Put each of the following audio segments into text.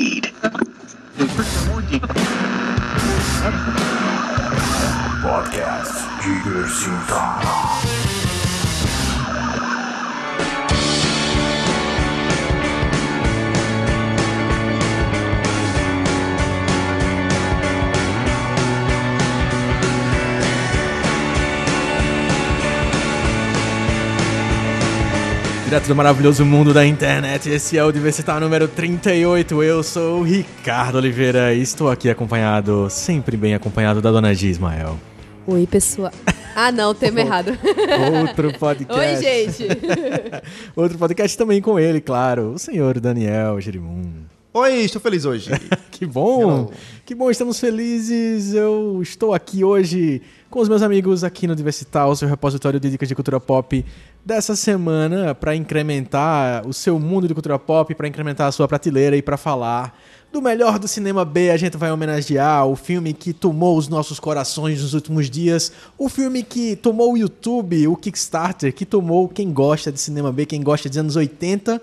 Indeed. Podcast Diversita. Direto do maravilhoso mundo da internet, esse é o Diversitar número 38. Eu sou o Ricardo Oliveira e estou aqui acompanhado, sempre bem acompanhado da dona G Ismael. Oi, pessoal. Ah, não, tema errado. Outro podcast. Oi, gente. Outro podcast também com ele, claro, o senhor Daniel Jerimum. Oi, estou feliz hoje. Que bom! Hello. Que bom, estamos felizes. Eu estou aqui hoje com os meus amigos aqui no Diversital, seu repositório de dicas de cultura pop dessa semana, para incrementar o seu mundo de cultura pop, para incrementar a sua prateleira e para falar do melhor do cinema B. A gente vai homenagear o filme que tomou os nossos corações nos últimos dias, o filme que tomou o YouTube, o Kickstarter, que tomou quem gosta de cinema B, quem gosta dos anos 80.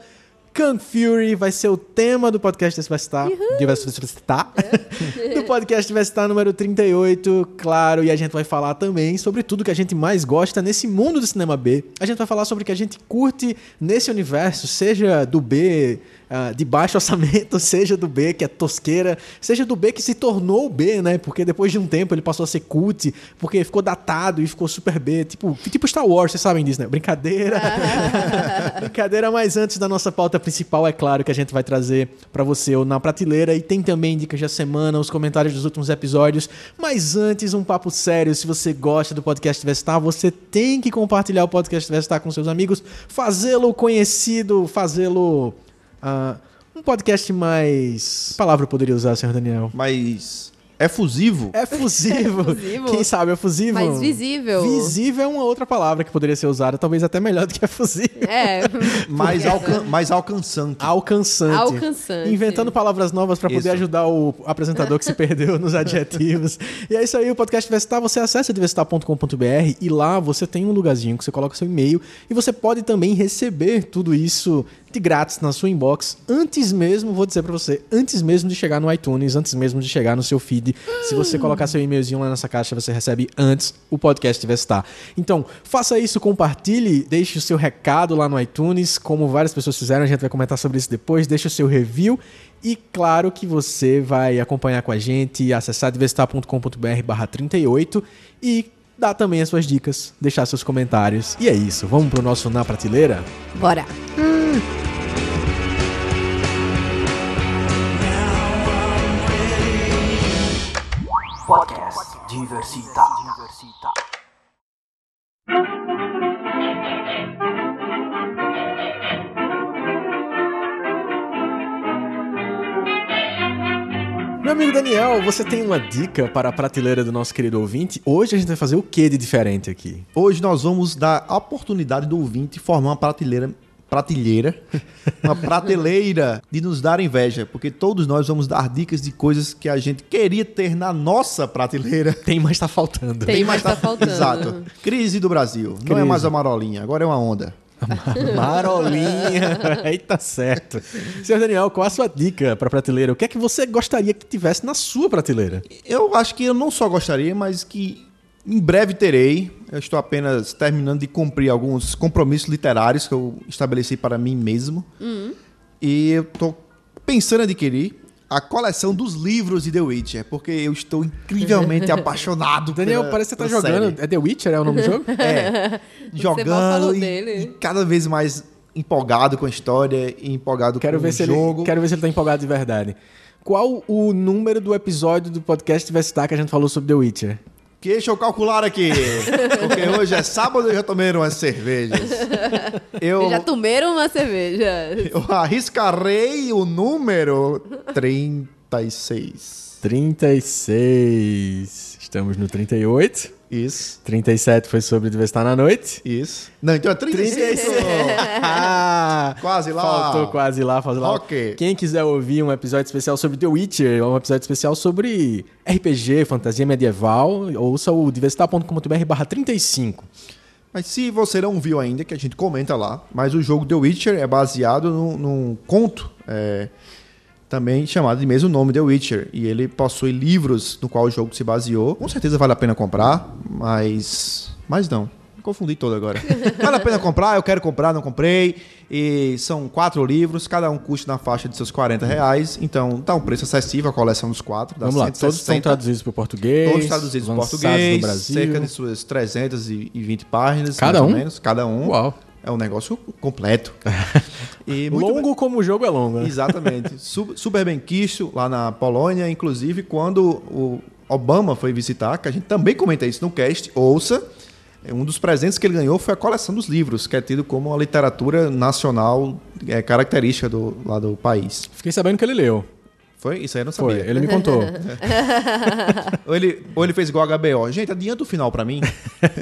Kung Fury vai ser o tema do podcast Diversitar. Diversitar. do podcast Diversitar número 38, claro. E a gente vai falar também sobre tudo que a gente mais gosta nesse mundo do cinema B. A gente vai falar sobre o que a gente curte nesse universo, seja do B ah, de baixo orçamento, seja do B que é tosqueira, seja do B que se tornou o B, né? Porque depois de um tempo ele passou a ser cult, porque ficou datado e ficou super B. Tipo, tipo Star Wars, vocês sabem disso, né? Brincadeira. Brincadeira, mas antes da nossa pauta principal, é claro que a gente vai trazer pra você o Na Prateleira e tem também dicas da semana, os comentários dos últimos episódios. Mas antes, um papo sério. Se você gosta do podcast Vestar, você tem que compartilhar o podcast Vestar com seus amigos, fazê-lo conhecido, fazê-lo. Ah, um podcast mais. Que palavra eu poderia usar, senhor Daniel? Mas é fusivo? É fusivo. Fusivo. Quem sabe é fusivo? Mais visível. Visível é uma outra palavra que poderia ser usada, talvez até melhor do que é fusível. É. mais, alcan mais alcançante. Alcançante. Alcançante. Inventando palavras novas para poder ajudar o apresentador que se perdeu nos adjetivos. E é isso aí, o podcast Diversitar. Você acessa diversitar.com.br e lá você tem um lugarzinho que você coloca seu e-mail e você pode também receber tudo isso de grátis na sua inbox antes mesmo, vou dizer para você, antes mesmo de chegar no iTunes, antes mesmo de chegar no seu feed. Se você colocar seu e-mailzinho lá nessa caixa, você recebe antes o podcast Diversitar. Então, faça isso, compartilhe, deixe o seu recado lá no iTunes, como várias pessoas fizeram, a gente vai comentar sobre isso depois, deixe o seu review e claro que você vai acompanhar com a gente, acessar diversitar.com.br barra 38 e dar também as suas dicas, deixar seus comentários. E é isso, vamos pro nosso Na Prateleira? Bora. Podcast Diversita. Diversita. Meu amigo Daniel, você tem uma dica para a prateleira do nosso querido ouvinte? Hoje a gente vai fazer o que de diferente aqui? Hoje nós vamos dar a oportunidade do ouvinte formar uma prateleira. Prateleira, uma prateleira de nos dar inveja, porque todos nós vamos dar dicas de coisas que a gente queria ter na nossa prateleira. Tem, mas tá faltando. Tem, mas tá faltando. Exato. Crise do Brasil. Não Crise. é mais a marolinha, agora é uma onda. Marolinha. Eita, certo. Senhor Daniel, qual a sua dica para a prateleira? O que é que você gostaria que tivesse na sua prateleira? Eu acho que eu não só gostaria, mas que em breve terei. Eu estou apenas terminando de cumprir alguns compromissos literários que eu estabeleci para mim mesmo. E eu estou pensando em adquirir a coleção dos livros de The Witcher, porque eu estou incrivelmente apaixonado Daniel, pela- parece que você tá pela jogando. série. É The Witcher, é o nome do jogo? É, jogando e, dele. e cada vez mais empolgado com a história e empolgado Quero com ver, o se jogo. ele, quero ver se ele tá empolgado de verdade. Qual o número do episódio do podcast Diversitar que a gente falou sobre The Witcher? Que deixa eu calcular aqui, porque hoje é sábado e eu já tomei umas cervejas. Eu, Já tomaram uma cerveja. eu arriscarei o número 36. 36. Estamos no 38. Isso, 37 foi sobre Diversitar na noite. isso. Não, então é 35. Ah, Quase lá. Faltou quase lá, quase lá. Ok. Quem quiser ouvir um episódio especial sobre The Witcher, ou um episódio especial sobre RPG, fantasia medieval, ouça o diversitar.com.br barra 35. Mas se você não viu ainda, que a gente comenta lá, mas o jogo The Witcher é baseado num, num conto é, também chamado de mesmo nome, The Witcher. E ele possui livros no qual o jogo se baseou. Com certeza vale a pena comprar, mas. Mas não. Me confundi todo agora. vale a pena comprar, eu quero comprar, não comprei. E são quatro livros, cada um custa na faixa de seus 40 reais. Então tá um preço acessível a coleção dos quatro. dá Vamos lá, todos 160. estão traduzidos para o português. Todos traduzidos em lançados português, no Brasil. cerca de suas 320 páginas, Cada mais um? ou menos, cada um. Uau. É um negócio completo. E Longo como o jogo é longo, né? Exatamente. Su- Super bem quisto lá na Polônia, inclusive quando o Obama foi visitar, que a gente também comenta isso no cast, ouça, um dos presentes que ele ganhou foi a coleção dos livros, que é tido como uma literatura nacional é, característica do, lá do país. Fiquei sabendo que ele leu. Foi? Isso aí eu não Foi, sabia. ele me contou. Ou, ele, ou ele fez igual a HBO. Gente, adianta o final pra mim.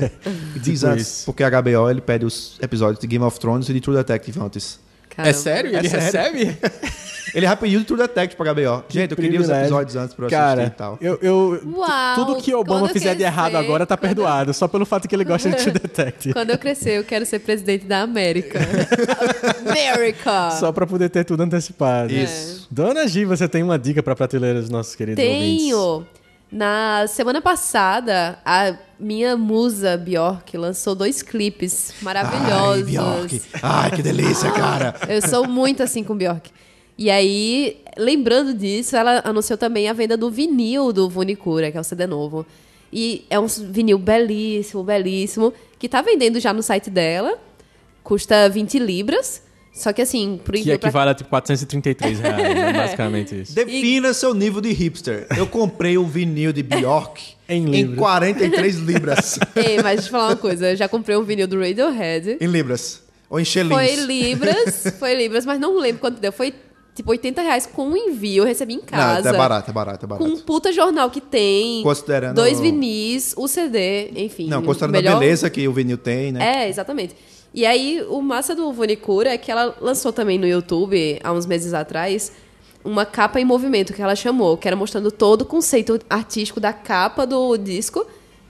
Diz Tipo antes, isso. porque a HBO ele pede os episódios de Game of Thrones e de True Detective antes. É Caramba. sério? É Ele sério. recebe? Ele já pediu de True Detective pra HBO. Gente, eu queria os episódios antes pra eu Cara, assistir e tal. eu, eu- Uau, tudo que Obama fizer de errado crescer, agora tá quando eu- perdoado, só pelo fato que ele gosta de True Detective. Quando eu crescer, eu quero ser presidente da América. América! Só pra poder ter tudo antecipado. Isso. Dona Gi, você tem uma dica pra prateleira dos nossos queridos ouvintes? Tenho! Na semana passada, a minha musa Bjork lançou dois clipes Ai, maravilhosos. Bjork. Ai, que delícia, cara. Eu sou muito assim com Bjork. E aí, lembrando disso, ela anunciou também a venda do vinil do Vunicura, que é o CD novo. E é um vinil belíssimo, belíssimo, que tá vendendo já no site dela. Custa 20 libras. Só que assim, pro Que envio pra equivale a tipo 433 reais, é basicamente isso. Defina seu nível de hipster. Eu comprei um vinil de Bjork Em em libras. 43 libras. Ei, mas deixa eu falar uma coisa. Eu já comprei um vinil do Radiohead. em libras. Ou em shillings. Foi libras, foi libras, mas não lembro quanto deu. Foi tipo 80 reais com o envio. Eu recebi em casa. Não, é barato, é barato, é Com barato. um puta jornal que tem. Considerando- Dois vinis, o CD, enfim. Não, considerando melhor... a beleza que o vinil tem, né? É, exatamente. E aí, o massa do Vonicura é que ela lançou também no YouTube, há uns meses atrás, uma capa em movimento, que ela chamou, que era mostrando todo o conceito artístico da capa do disco.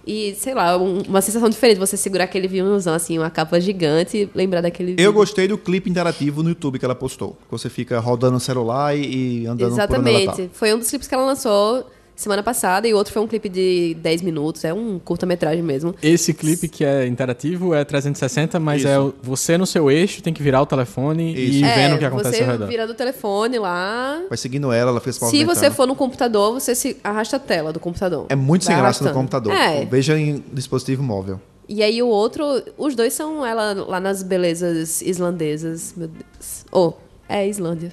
E, sei lá, um- uma sensação diferente, você segurar aquele vinilzão, assim, uma capa gigante e lembrar daquele Eu vídeo. gostei do clipe interativo no YouTube que ela postou. Que você fica rodando o celular e, e andando por onde ela tá. Exatamente. Foi um dos clipes que ela lançou semana passada e o outro foi um clipe de 10 minutos, é um curta-metragem mesmo. Esse clipe que é interativo é 360, mas Isso. é você no seu eixo tem que virar o telefone e Isso. ir vendo é, o que acontece você ao redor. vira do telefone lá. Vai seguindo ela, ela fez Se você for no computador, você se arrasta a tela do computador. É muito sem graça no arrastando. computador. É. Veja em dispositivo móvel. E aí o outro, os dois são ela lá nas belezas islandesas, meu Deus. Oh, é Islândia.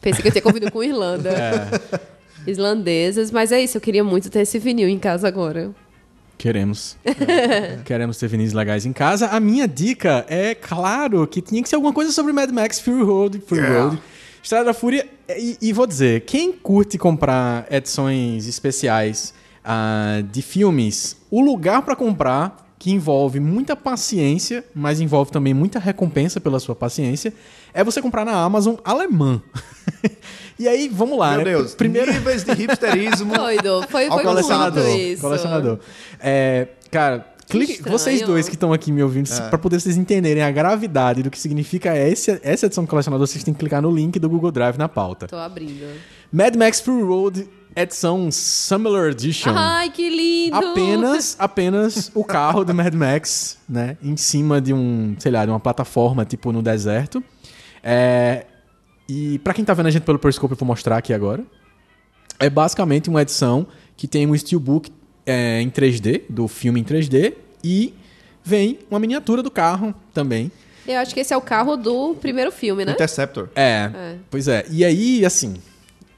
Pensei que eu tinha convido com Irlanda. É, Islandesas, mas é isso, eu queria muito ter esse vinil em casa agora. queremos. queremos ter vinis legais em casa. A minha dica é, claro, que tinha que ser alguma coisa sobre Mad Max Fury Road. Fury Road. Estrada da Fúria. E, e vou dizer, quem curte comprar edições especiais ah, de filmes, o lugar pra comprar, que envolve muita paciência, mas envolve também muita recompensa pela sua paciência, é você comprar na Amazon alemã. e aí, vamos lá, Meu né? Deus, Primeiro, níveis de hipsterismo. Doido, foi, foi colecionador, muito isso. Colecionador. É, cara, clique, vocês dois que estão aqui me ouvindo, É. pra poder vocês entenderem a gravidade do que significa esse, essa edição do colecionador, vocês têm que clicar no link do Google Drive na pauta. Tô abrindo. Mad Max Fury Road, edição Summer Edition. Ai, que lindo! Apenas, apenas o carro do Mad Max, né? Em cima de um, sei lá, de uma plataforma, tipo no deserto. É, e pra quem tá vendo a gente pelo Periscope, eu vou mostrar aqui agora. É basicamente uma edição que tem um steelbook é, em 3D, do filme em 3D, e vem uma miniatura do carro também. Eu acho que esse é o carro do primeiro filme, né? Interceptor. É, É. pois é. E aí, assim,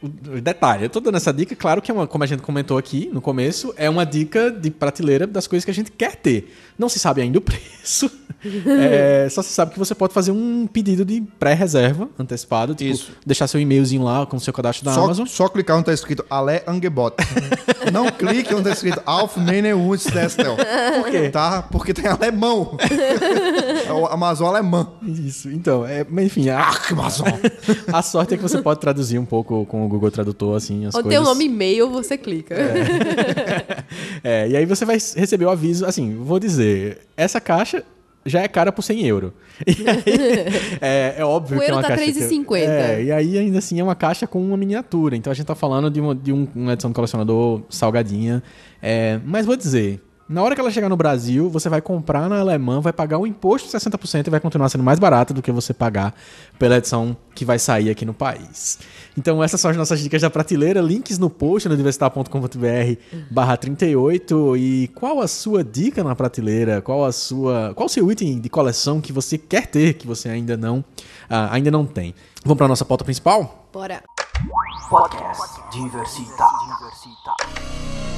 detalhe, eu tô dando essa dica, claro que é uma, como a gente comentou aqui no começo, é uma dica de prateleira das coisas que a gente quer ter. Não se sabe ainda o preço, é, só se sabe que você pode fazer um pedido de pré-reserva antecipado, tipo, Isso. deixar seu e-mailzinho lá com o seu cadastro da Só, Amazon. só clicar onde tá escrito Ale Angebot. Não clique onde tá escrito Auf meine Destel. Por quê? Tá? Porque tem alemão. É o Amazon alemã. Isso, então, é, enfim, a, Amazon. a sorte é que você pode traduzir um pouco com o Google Tradutor, assim, as Onde coisas. tem o nome e-mail, você clica. É, e aí você vai receber o aviso, assim, vou dizer, essa caixa já é cara por 100 euros. É, é óbvio O que é euro uma tá caixa... que- 3,50. É, e aí ainda assim é uma caixa com uma miniatura. Então a gente tá falando de uma, de um- uma edição do colecionador salgadinha. É, mas vou dizer, na hora que ela chegar no Brasil, você vai comprar na alemã, vai pagar o imposto de 60% e vai continuar sendo mais barato do que você pagar pela edição que vai sair aqui no país. Então essas são as nossas dicas da prateleira, links no post no diversitar.com.br barra 38 e qual a sua dica na prateleira, qual a sua, qual o seu item de coleção que você quer ter, que você ainda não, ah, ainda não tem. Vamos para nossa pauta principal? Bora. Podcast Diversita. Diversita.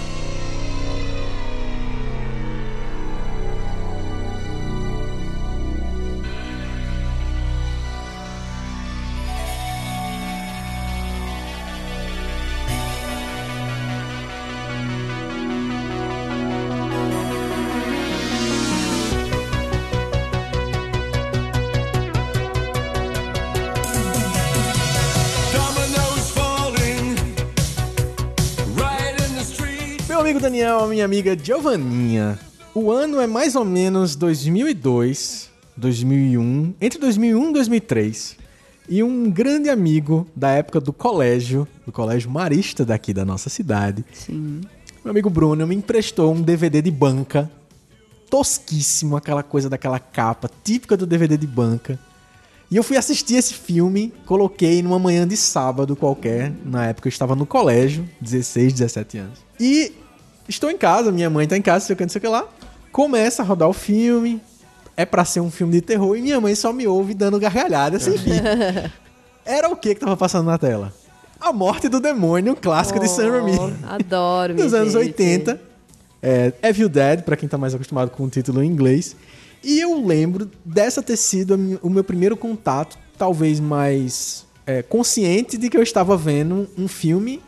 Daniel, minha amiga Giovanninha. O ano é mais ou menos 2002, 2001, entre 2001 e 2003. E um grande amigo da época do colégio, do colégio marista daqui da nossa cidade, Sim. meu amigo Bruno me emprestou um DVD de banca, tosquíssimo, aquela coisa daquela capa típica do DVD de banca. E eu fui assistir esse filme, coloquei numa manhã de sábado qualquer, na época eu estava no colégio, 16, 17 anos. E estou em casa, minha mãe tá em casa, sei o que, não sei o que lá. Começa a rodar o filme, é pra ser um filme de terror, e minha mãe só me ouve dando gargalhada sem fim. Era o que que tava passando na tela? A Morte do Demônio, um clássico de Sam Raimi Oh, Adoro, dos anos gente. 80. É, Evil Dead, pra quem tá mais acostumado com o título em inglês. E eu lembro dessa ter sido o meu primeiro contato, talvez mais é, consciente de que eu estava vendo um filme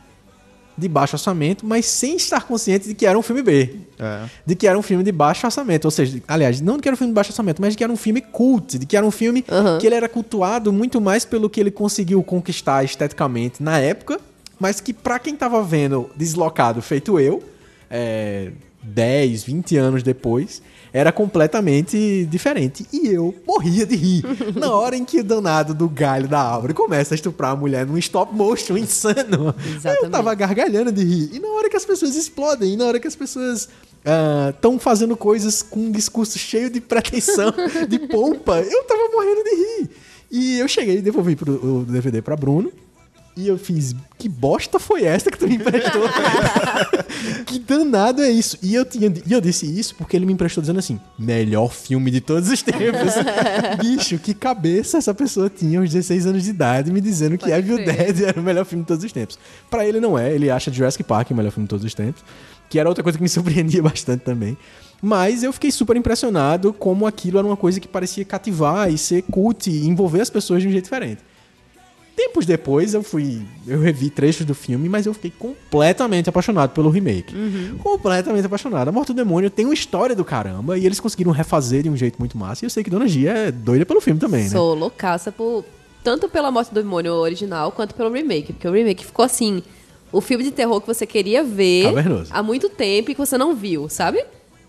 de baixo orçamento, mas sem estar consciente de que era um filme B. É. De que era um filme de baixo orçamento. Ou seja, aliás, não de que era um filme de baixo orçamento, mas de que era um filme cult, de que era um filme que ele era cultuado muito mais pelo que ele conseguiu conquistar esteticamente na época, mas que pra quem tava vendo deslocado, feito eu, é, 10, 20 anos depois, era completamente diferente. E eu morria de rir. Na hora em que o danado do galho da árvore começa a estuprar a mulher num stop motion insano, eu Exatamente. tava gargalhando de rir. E na hora que as pessoas explodem, e na hora que as pessoas estão fazendo coisas com um discurso cheio de pretensão, de pompa, eu tava morrendo de rir. E eu cheguei e devolvi pro, o DVD pra Bruno. E eu fiz, que bosta foi essa que tu me emprestou? que danado é isso? E eu, tinha, e eu disse isso porque ele me emprestou dizendo assim, melhor filme de todos os tempos. Bicho, que cabeça essa pessoa tinha aos 16 anos de idade me dizendo que Pode Evil crer. Dead era o melhor filme de todos os tempos. Pra ele não é, ele acha Jurassic Park o melhor filme de todos os tempos. Que era outra coisa que me surpreendia bastante também. Mas eu fiquei super impressionado como aquilo era uma coisa que parecia cativar e ser cult e envolver as pessoas de um jeito diferente. Tempos depois eu fui. Eu revi trechos do filme, mas eu fiquei completamente apaixonado pelo remake. Completamente apaixonado. A Morte do Demônio tem uma história do caramba e eles conseguiram refazer de um jeito muito massa. E eu sei que Dona Gia é doida pelo filme também, né? Sou loucaça por, tanto pela morte do demônio original quanto pelo remake. Porque o remake ficou assim. O filme de terror que você queria ver Cavernoso. há muito tempo e que você não viu, sabe?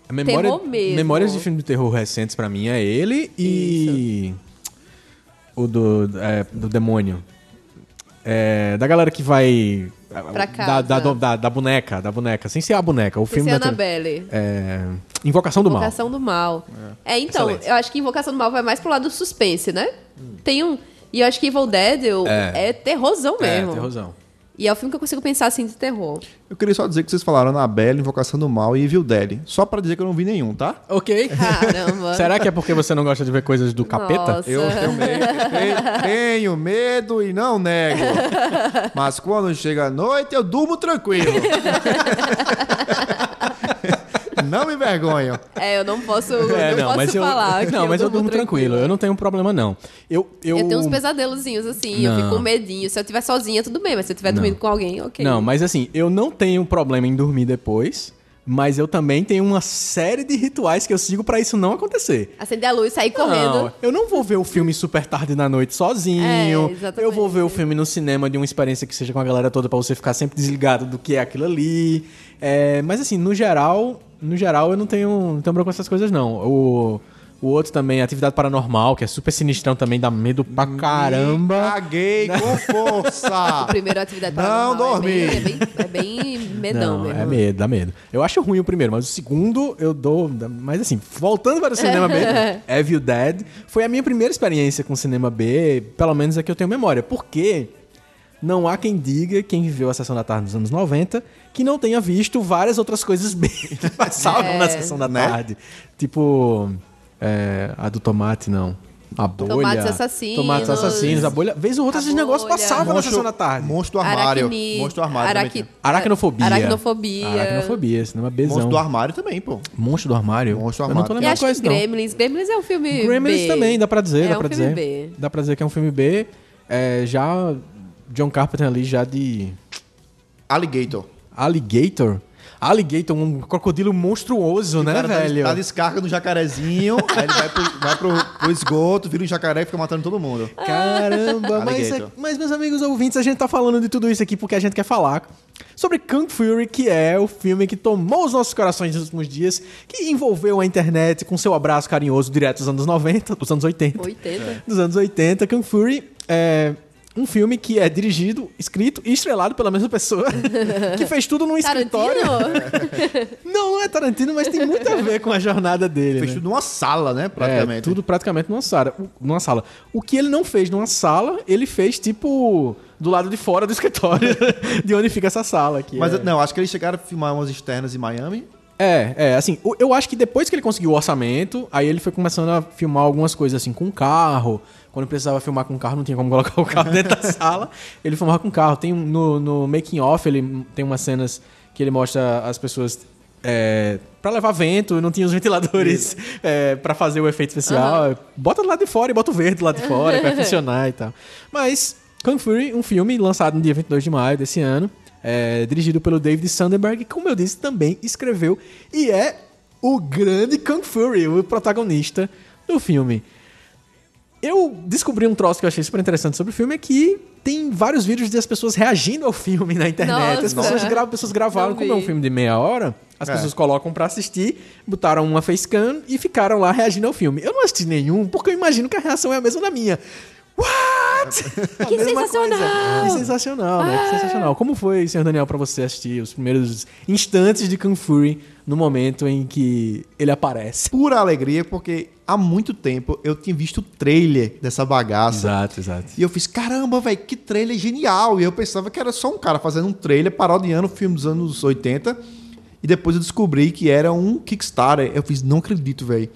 A memória, Terror mesmo. Memórias de filme de terror recentes pra mim é ele e. O do, é, do demônio. É, da galera que vai. Pra Da, casa. da, da, da boneca, da boneca. Sem ser a boneca. O Sem filme ser da Annabelle. É, Invocação do Mal. Invocação do Mal. É, então, Excelente. eu acho que Invocação do Mal vai mais pro lado do suspense, né? Tem um. E eu acho que Evil Dead eu- É. é. terrorzão É, mesmo. terrorzão. E é o filme que eu consigo pensar assim de terror. Eu queria só dizer que vocês falaram Annabelle, Invocação do Mal e Evil Dead. Só pra dizer que eu não vi nenhum, tá? Ok. Caramba. Será que é porque você não gosta de ver coisas do capeta? Nossa. Eu tenho medo, tenho medo e não nego. Mas quando chega a noite, eu durmo tranquilo. Não me envergonho. É, eu não posso, É, não, posso eu, falar. que não, mas eu durmo tranquilo. Eu não tenho problema, não. Eu, eu, Eu tenho uns pesadelozinhos assim, eu Não. fico com medinho. Se eu estiver sozinha, tudo bem, mas se eu estiver dormindo com alguém, ok. Não, mas assim, eu não tenho problema em dormir depois, mas eu também tenho uma série de rituais que eu sigo pra isso não acontecer. Acender a luz, sair Não, correndo. eu não vou ver o filme super tarde na noite sozinho. É, exatamente. eu vou ver o filme no cinema de uma experiência que seja com a galera toda pra você ficar sempre desligado do que é aquilo ali. É, mas assim, no geral, no geral eu não tenho, não tenho problema com essas coisas não. O O outro também, Atividade Paranormal, que é super sinistrão também, dá medo pra Me caramba. Caguei com força. O primeiro atividade Não paranormal dormi. É bem, é bem, é bem medão Não, mesmo. é medo, dá medo. Eu acho ruim o primeiro, mas o segundo eu dou. Mas assim, voltando para o cinema B, Evil Dead foi a minha primeira experiência com cinema B, pelo menos é que eu tenho memória. Porque não há quem diga, quem viveu a sessão da tarde nos anos 90, que não tenha visto várias outras coisas B que passavam É. na sessão da Né? tarde. Tipo. é, a do tomate, não. A bolha. Tomates assassinos. Tomates assassinos, a bolha. Vez ou outra, esses negócios passavam na sessão da tarde. Monstro do armário. Aracni- Monstro do armário também araqui-. Aracnofobia. Aracnofobia. Aracnofobia, cinema Bzão. Monstro do armário também, pô. Monstro do armário? Monstro do Eu não tô armário. Lembrando qual é esse, não. Gremlins. Gremlins é um filme Gremlins B. também, dá pra dizer, é dá um pra filme dizer. B. Dá pra dizer que é um filme B. É, já John Carpenter ali já de Alligator. Alligator. Alligator, um crocodilo monstruoso, né, tá- velho? Tá descarga no jacarezinho, aí ele vai, pro, vai pro, pro esgoto, vira um jacaré e fica matando todo mundo. Caramba, mas, é- mas meus amigos ouvintes, a gente tá falando de tudo isso aqui porque a gente quer falar sobre Kung Fury, que é o filme que tomou os nossos corações nos últimos dias, que envolveu a internet com seu abraço carinhoso direto dos anos 90, dos anos 80. 80. dos anos 80. Kung Fury é um filme que é dirigido, escrito e estrelado pela mesma pessoa, que fez tudo num escritório. Não, não é Tarantino, mas tem muito a ver com a jornada dele. Fez né? tudo numa sala, né? É, Praticamente. tudo praticamente numa sala. O- numa sala. O que ele não fez numa sala, ele fez tipo do lado de fora do escritório, de onde fica essa sala aqui. Mas é. não, acho que eles chegaram a filmar umas externas em Miami. É, é, assim, eu acho que depois que ele conseguiu o orçamento, aí ele foi começando a filmar algumas coisas assim com carro. Quando precisava filmar com carro, não tinha como colocar o carro dentro da sala. Ele filmava com carro. Tem um- no, no making off, ele tem umas cenas que ele mostra as pessoas é, para levar vento, não tinha os ventiladores é, para fazer o efeito especial. Bota do lado de fora e bota o verde do lado de fora, vai funcionar e tal. Mas Kung Fury, um filme lançado no dia 22 de maio desse ano, é, dirigido pelo David Sandberg, que, como eu disse, também escreveu e é o grande Kung Fury, o protagonista do filme. Eu descobri um troço que eu achei super interessante sobre o filme é que tem vários vídeos das pessoas reagindo ao filme na internet. As Nossa. pessoas, gra pessoas gravaram, como é um filme de meia hora, as É. pessoas colocam pra assistir, botaram uma facecam e ficaram lá reagindo ao filme. Eu não assisti nenhum, porque eu imagino que a reação é a mesma da minha. What? A Que sensacional! coisa. Que sensacional, né? Que sensacional. Como foi, senhor Daniel, pra você assistir os primeiros instantes de Kung Fury no momento em que ele aparece? Pura alegria, porque há muito tempo eu tinha visto o trailer dessa bagaça. Exato, exato. E eu fiz, caramba, velho, que trailer genial. E eu pensava que era só um cara fazendo um trailer parodiando o filme dos anos 80. E depois eu descobri que era um Kickstarter. Eu fiz, não acredito, velho.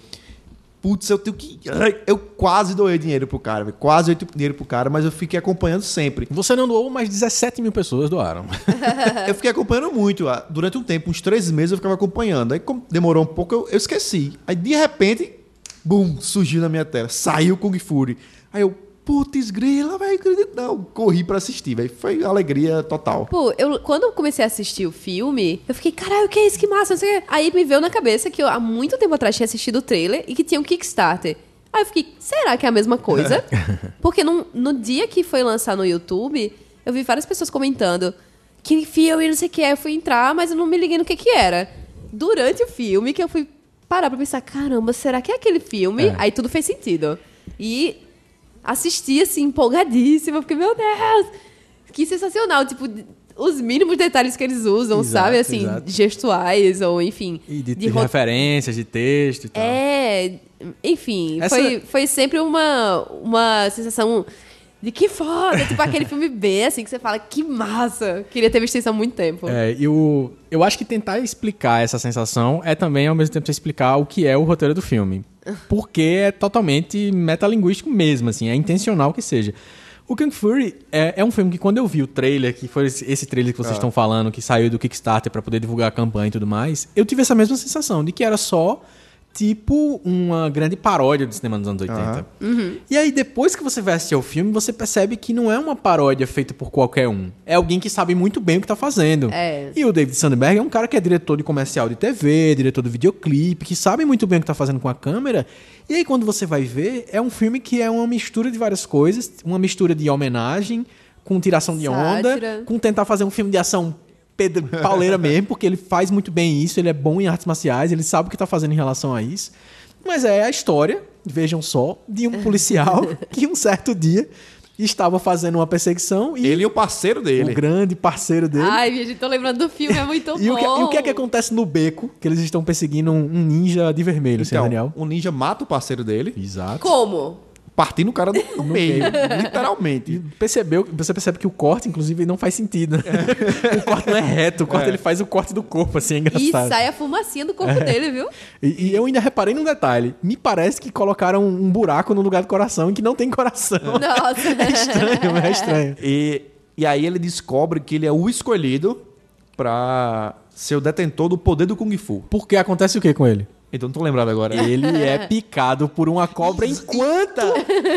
Putz, eu tenho que. Eu quase doei dinheiro pro cara, velho. Quase doei dinheiro pro cara, mas eu fiquei acompanhando sempre. Você não doou, mas 17 mil pessoas doaram. eu fiquei acompanhando muito. ah, Durante um tempo, uns três meses, eu ficava acompanhando. Aí, como demorou um pouco, eu, eu esqueci. Aí, de repente, bum, surgiu na minha tela. Saiu Kung Fury. Aí eu, putz, grila, velho, acredito não. Corri pra assistir, velho. Foi alegria total. Pô, eu, quando eu comecei a assistir o filme, eu fiquei, caralho, o que é isso? Que massa, não sei o quê. Aí me veio na cabeça que eu, há muito tempo atrás, tinha assistido o trailer e que tinha um Kickstarter. Aí eu fiquei, será que é a mesma coisa? Porque num- no dia que foi lançar no YouTube, eu vi várias pessoas comentando que filme, não sei o que. Aí eu fui entrar, mas eu não me liguei no que que era. Durante o filme, que eu fui parar pra pensar, caramba, será que é aquele filme? É. Aí tudo fez sentido. E assisti, assim, empolgadíssima, porque, meu Deus, que sensacional. Tipo, os mínimos detalhes que eles usam, Exato, sabe? Assim, exato. gestuais, ou enfim. E de, de de ro- referências, de texto e tal. É, enfim, Essa- foi, foi sempre uma, uma sensação de que foda, tipo aquele filme B, assim, que você fala, que massa. Queria ter visto isso há muito tempo. É, e o, eu acho que tentar explicar essa sensação é também, ao mesmo tempo, explicar o que é o roteiro do filme. Porque é totalmente metalinguístico mesmo, assim, é intencional que seja. O Kung Fury é, é um filme que quando eu vi o trailer, que foi esse esse trailer que vocês estão falando, que saiu do Kickstarter pra poder divulgar a campanha e tudo mais, eu tive essa mesma sensação de que era só tipo uma grande paródia do cinema dos anos 80. E aí, depois que você vai assistir ao filme, você percebe que não é uma paródia feita por qualquer um. É alguém que sabe muito bem o que tá fazendo. É. E o David Sandberg é um cara que é diretor de comercial de TV, diretor de videoclipe, que sabe muito bem o que tá fazendo com a câmera. E aí, quando você vai ver, é um filme que é uma mistura de várias coisas, uma mistura de homenagem, com tiração de onda, Sátira. com tentar fazer um filme de ação pauleira mesmo, porque ele faz muito bem isso, ele é bom em artes marciais, ele sabe o que tá fazendo em relação a isso. Mas é a história, vejam só, de um policial que um certo dia estava fazendo uma perseguição e Ele e o parceiro o dele. grande parceiro dele. Ai, gente, tô lembrando do filme, é muito e, bom. o que, e o que é que acontece no beco? Que eles estão perseguindo um, um ninja de vermelho, seu Daniel. Então, o ninja mata o parceiro dele, Exato. Como? Partindo o cara do no meio, literalmente. E percebeu, você percebe que o corte, inclusive, não faz sentido. o corte não é reto, o corte ele faz o corte do corpo, assim, é E engraçado. sai a fumacinha do corpo dele, viu? E, e eu ainda reparei num detalhe. Me parece que colocaram um buraco no lugar do coração em que não tem coração. Nossa. É estranho, é estranho. E, e aí ele descobre que ele é o escolhido pra ser o detentor do poder do Kung Fu. Porque acontece o que com ele? Então não tô lembrado agora. Ele é picado por uma cobra enquanto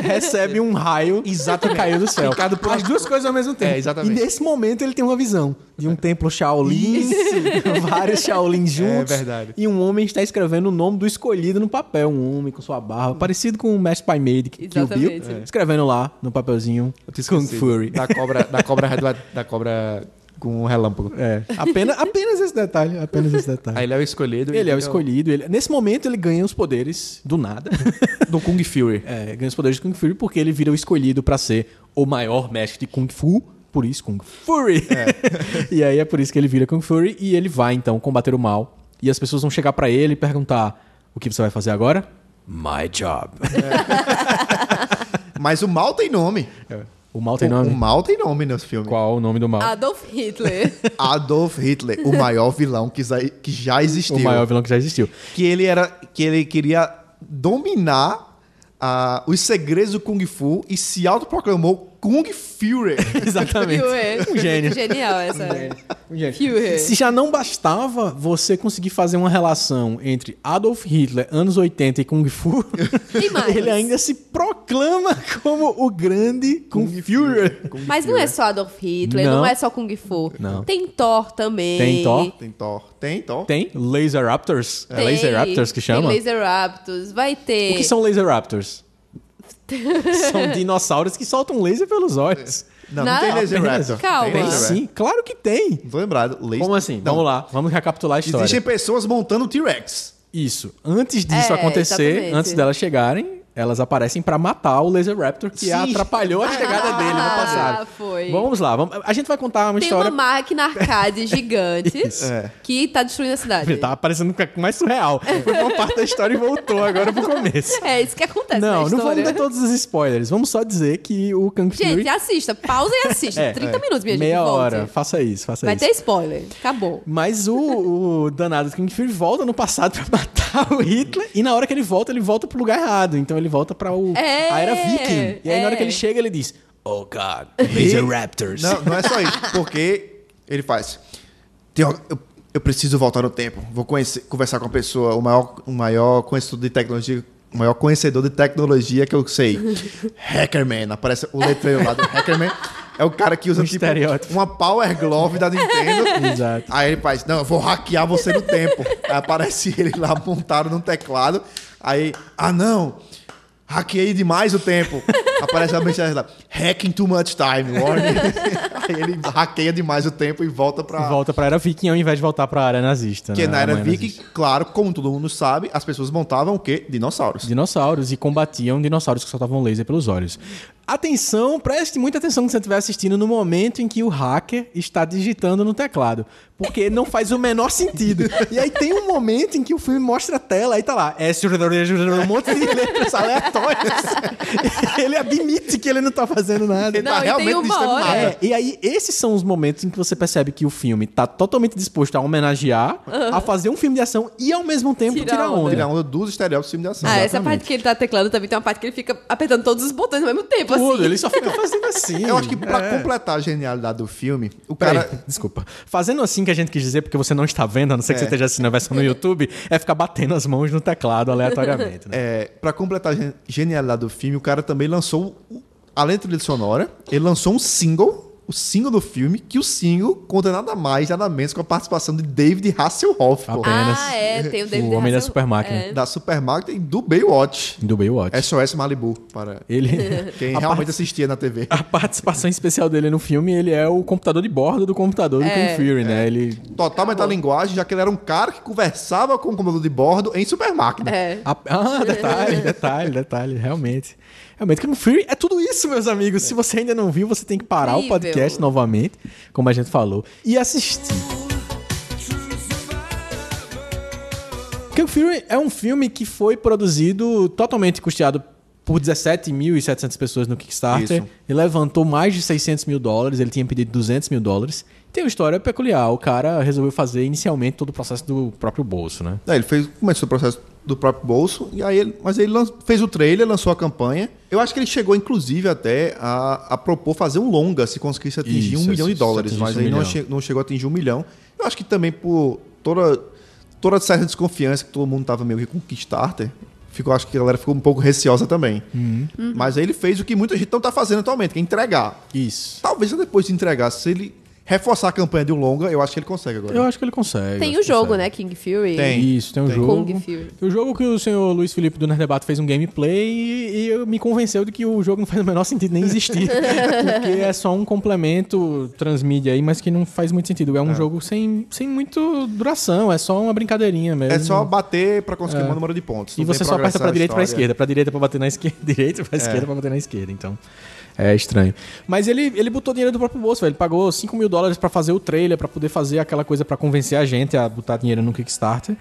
recebe um raio exato que caiu do céu. Picado por As duas coisas ao mesmo tempo. É, exatamente. E nesse momento ele tem uma visão de um templo Shaolin, vários Shaolins juntos. É verdade. E um homem está escrevendo o nome do escolhido no papel. Um homem com sua barba, parecido com o Mestre Pai Made, que Kill Bill. Exatamente. Escrevendo lá no papelzinho Kung. Fury. Da cobra, da cobra, da cobra com o relâmpago. É, apenas, apenas esse detalhe, apenas esse detalhe. Aí ele é o escolhido. Ele é o escolhido. ele- nesse momento ele ganha os poderes do nada. Do Kung Fury. É, ganha os poderes de Kung Fury porque ele vira o escolhido pra ser o maior mestre de Kung Fu. Por isso, Kung Fury. e aí é por isso que ele vira Kung Fury e ele vai então combater o mal. E as pessoas vão chegar pra ele e perguntar: O que você vai fazer agora? My job. Mas o mal tem nome. O mal tem O, nome? o mal tem nome nesse filme. Qual o nome do mal? Adolf Hitler. Adolf Hitler, o maior vilão que, já existiu. o maior vilão que já existiu. Que ele era. Que ele queria dominar ah, os segredos do Kung Fu e se autoproclamou Kung Fury. Exatamente. Führer. Um gênio. Genial essa. Um gênio. Führer. Se já não bastava você conseguir fazer uma relação entre Adolf Hitler, anos 80 e Kung Fu, E ele ainda se proclama como o grande Kung, Führer. Mas não é só Adolf Hitler, Não. não, é só Kung Fu. Não. Tem Thor também. Tem Thor? Tem Thor. Tem Thor. Tem Laser Raptors? É Tem, Laser Raptors que chama? Tem Laser Raptors. Vai ter. O que são Laser Raptors? são dinossauros que soltam laser pelos olhos. Não, Não, não tem Laser apenas. Raptor. Calma. Tem sim, claro que tem. Não tô lembrado. Laser... Como assim? Não. Vamos lá, vamos recapitular a história. Existem pessoas montando T-Rex. Isso. Antes disso É, acontecer, exatamente. antes delas chegarem, elas aparecem pra matar o Laser Raptor que Sim. atrapalhou a chegada dele no Ah, passado. foi. Vamos lá, vamos- a gente vai contar uma Tem história. uma máquina arcade gigante. É. que tá destruindo a cidade. Tá parecendo mais surreal. Foi uma parte da história e voltou agora pro começo. É isso que acontece na Não, não vamos dar todos os spoilers. Vamos só dizer que o Kung Fury... Gente, assista. Pausa e assista. É, 30 minutos, minha meia gente. volte. hora. Faça isso, faça Vai isso. ter spoiler. Acabou. Mas o, o danado do Kung Fury volta no passado pra matar o Hitler. E na hora que ele volta, ele volta pro lugar errado. Então ele volta pra o, É, a era viking. E aí na hora é. que ele chega, ele diz... Oh, God. Laser Raptors. Não, não é só isso. Porque ele faz. "Tem al- eu, eu preciso voltar no tempo. Vou conhecer, conversar com a pessoa, o maior, o maior conhecedor de tecnologia. O maior conhecedor de tecnologia que eu sei. Hackerman. Aparece o letreiro lá do Hackerman. É o cara que usa Um tipo uma Power Glove da Nintendo. Exato. Aí ele faz, não, eu vou hackear você no tempo. Aí aparece ele lá montado num teclado. Aí, ah não, hackeei demais o tempo. Aparece a mensagem lá, hacking too much time, warning. Aí ele hackeia demais o tempo e volta pra... Volta pra era viking ao invés de voltar pra área nazista. Porque né? na era viking, nazista. claro, como todo mundo sabe, as pessoas montavam o quê? Dinossauros. Dinossauros e combatiam dinossauros que soltavam laser pelos olhos. Atenção, preste muita atenção quando você estiver assistindo no momento em que o hacker está digitando no teclado. Porque não faz o menor sentido. E aí tem um momento em que o filme mostra a tela, aí tá lá, S, um monte de letras aleatórias. Ele admite que ele não tá fazendo nada. Ele Não, tá realmente digitando nada. É, e aí esses são os momentos em que você percebe que o filme tá totalmente disposto a homenagear, a fazer um filme de ação e ao mesmo tempo Tirar onda. onda. Tirar onda dos estereótipos do filme de ação. Ah, essa Exatamente. parte que ele tá teclando também tem uma parte que ele fica apertando todos os botões ao mesmo tempo, Tudo, assim. ele só fica fazendo assim. Eu acho que pra É. completar a genialidade do filme, o Peraí, cara... desculpa. Fazendo assim que a gente quis dizer, porque você não está vendo, a não ser que É. você esteja assistindo a versão no YouTube, é ficar batendo as mãos no teclado aleatoriamente. Né? É, para completar a gen- genialidade do filme, o cara também lançou, além da trilha sonora, ele lançou um single o single do filme, que o single conta nada mais, nada menos com a participação de David Hasselhoff. Apenas. Ah, é, tem o David O Homem da Hasselhoff. Super Máquina. É. Da Supermarket e do Baywatch. Do Baywatch. SOS Malibu, para Ele... quem a realmente part- assistia na TV. A participação especial dele no filme, ele é o computador de bordo do computador do É. Kung Fury, né? Ele... Total metalinguagem, já que ele era um cara que conversava com o computador de bordo em Supermarket. É. A- Ah, detalhe, detalhe, detalhe, realmente. Realmente, Kung Fury é tudo isso, meus amigos. Se você ainda não viu, você tem que parar o Incrível. podcast novamente, como a gente falou, e assistir. Kung Fury é um filme que foi produzido totalmente custeado por 17.700 pessoas no Kickstarter Isso. e levantou mais de 600 mil dólares. Ele tinha pedido 200 mil dólares. Tem uma história peculiar. O cara resolveu fazer inicialmente todo o processo do próprio bolso, né? É, ele fez, começou o processo do próprio bolso, e aí ele, mas ele fez o trailer, lançou a campanha. Eu acho que ele chegou, inclusive, até a, a propor fazer um longa se conseguisse atingir Isso, um milhão de dólares, mas um aí não, che- não chegou a atingir um milhão. Eu acho que também por toda, toda certa desconfiança que todo mundo tava meio que com o Kickstarter, ficou, acho que a galera ficou um pouco receosa também. Uhum. Mas aí ele fez o que muita gente não tá fazendo atualmente, que é entregar. Isso. Talvez depois de entregar, se ele reforçar a campanha de um longa, eu acho que ele consegue agora. Eu acho que ele consegue. Tem o jogo, consegue. né? King Fury. Tem. Isso, tem um Tem. jogo. Kung Fury. O jogo que o senhor Luiz Felipe do Nerd Debate fez um gameplay e, e me convenceu de que o jogo não faz o menor sentido nem existir. porque é só um complemento transmídia aí, mas que não faz muito sentido. É um jogo sem, sem muito duração, é só uma brincadeirinha mesmo. É só bater pra conseguir o número de pontos. E você só aperta pra direita e pra esquerda. Pra direita pra bater na esquerda, direita pra esquerda pra bater na esquerda. Então, é estranho. Mas ele, ele botou dinheiro do próprio bolso, velho. Ele pagou 5 mil dólares pra fazer o trailer, pra poder fazer aquela coisa pra convencer a gente a botar dinheiro no Kickstarter.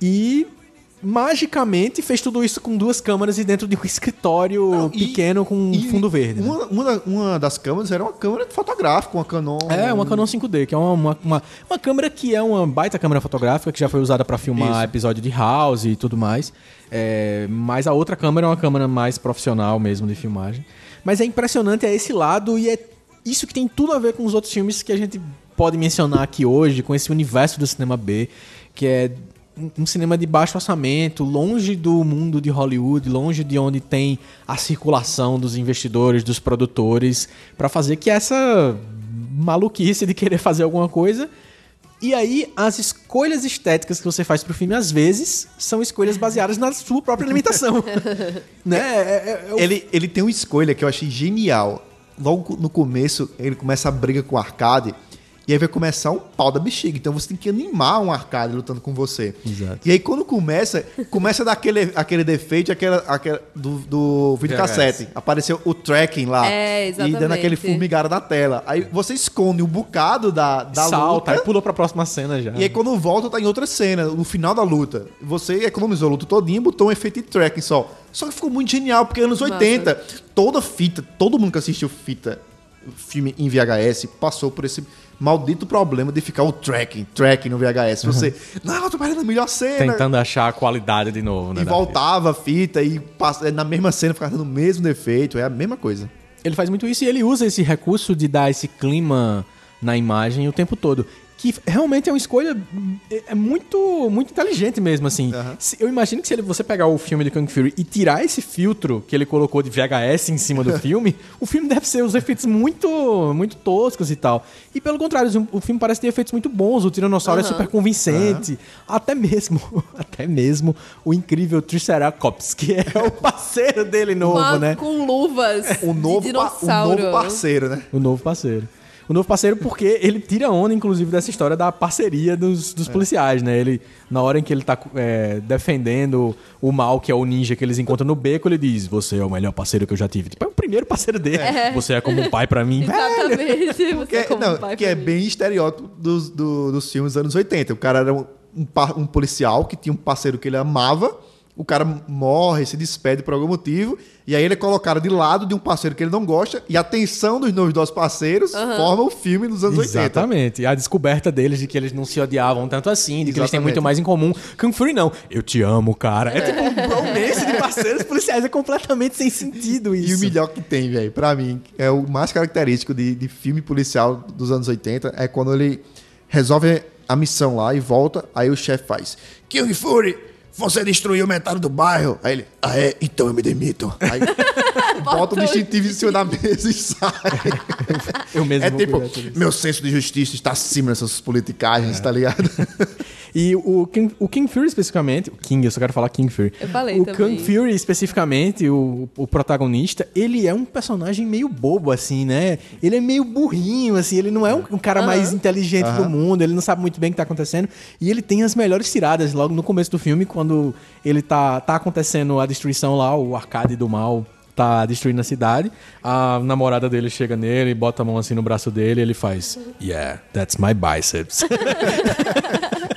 E magicamente fez tudo isso com duas câmeras e dentro de um escritório Não, e- pequeno com um fundo verde. né? Uma, uma, uma das câmeras era uma câmera fotográfica, uma Canon. É, uma Canon 5D, que é uma, uma, uma, uma câmera que é uma baita câmera fotográfica, que já foi usada pra filmar Isso. episódio de House e tudo mais. É, mas a outra câmera é uma câmera mais profissional mesmo de filmagem. Mas é impressionante, é esse lado e é isso que tem tudo a ver com os outros filmes que a gente pode mencionar aqui hoje, com esse universo do cinema B, que é um- cinema de baixo orçamento, longe do mundo de Hollywood, longe de onde tem a circulação dos investidores, dos produtores, pra fazer que essa maluquice de querer fazer alguma coisa. E aí, as escolhas estéticas que você faz pro filme, às vezes, são escolhas baseadas na sua própria limitação. né? É- é- é o- Ele, ele tem uma escolha que eu achei genial. Logo no começo, ele começa a briga com o arcade. E aí vai começar um pau da bexiga. Então você tem que animar um arcade lutando com você. Exato. E aí quando começa, começa daquele aquele defeito aquela, aquela, do, do videocassete. Apareceu o tracking lá. É, E dando exatamente. aquele formigado na tela. Aí você esconde um bocado da, da salta, luta. aí pula pra próxima cena já. E aí quando volta, tá em outra cena, no final da luta. Você economizou a luta todinha e botou um efeito de tracking só. Só que ficou muito genial, porque anos Massa. 80, toda fita, todo mundo que assistiu fita, filme em VHS, passou por esse maldito problema de ficar o tracking, tracking no VHS. Você, não, eu tô perdendo a melhor cena. Tentando achar a qualidade de novo, né? E voltava a fita e passa, na mesma cena ficava dando o mesmo defeito. É a mesma coisa. Ele faz muito isso e ele usa esse recurso de dar esse clima na imagem o tempo todo. Que realmente é uma escolha é é muito, muito inteligente mesmo, assim. Se- Eu imagino que se ele- você pegar o filme de Kung Fury e tirar esse filtro que ele colocou de VHS em cima do filme, o filme deve ser os efeitos muito, muito toscos e tal. E pelo contrário, o filme parece ter efeitos muito bons. O Tiranossauro é super convincente. Até mesmo, até mesmo o incrível Triceratops, que é o parceiro dele novo, Uma- né? Com luvas O novo, o novo parceiro, né? O novo parceiro. O novo parceiro porque ele tira onda, inclusive, dessa história da parceria dos, dos policiais, né? Ele, na hora em que ele tá é, defendendo o mal, que é o ninja que eles encontram no beco, ele diz, você é o melhor parceiro que eu já tive. Tipo, é o primeiro parceiro dele. Você é como um pai pra mim. Exatamente. Você Que, é, como não, pai que pra é mim. bem estereótipo dos, do- dos filmes dos anos 80. O cara era um, um um policial que tinha um parceiro que ele amava, o cara morre, se despede por algum motivo, e aí ele é colocado de lado de um parceiro que ele não gosta, e a tensão dos novos dois parceiros forma o filme dos anos 80. Exatamente. E a descoberta deles de que eles não se odiavam tanto assim, de que eles têm Exatamente. muito mais em comum. Kung Fury não. Eu te amo, cara. É, tipo um bromance de parceiros policiais. É completamente sem sentido isso. E o melhor que tem, velho, pra mim, é o mais característico de, de filme policial dos anos 80, é quando ele resolve a missão lá e volta, aí o chefe faz Kung Fury, Você destruiu metade do bairro. Aí ele, ah é? Então eu me demito. Aí bota o distintivo em cima da mesa e sai. Eu mesmo É tipo, meu senso de justiça está acima dessas politicagens, tá ligado? E o King, o King Fury especificamente, o King, eu só quero falar King Fury. Eu falei o também. King Fury especificamente, o, o protagonista, ele é um personagem meio bobo assim, né? Ele é meio burrinho assim, ele não é um, um cara mais inteligente do mundo, ele não sabe muito bem o que tá acontecendo e ele tem as melhores tiradas logo no começo do filme quando ele tá tá acontecendo a destruição lá, o arcade do mal tá destruindo a cidade. A namorada dele chega nele, bota a mão assim no braço dele, e ele faz: "Yeah, that's my biceps".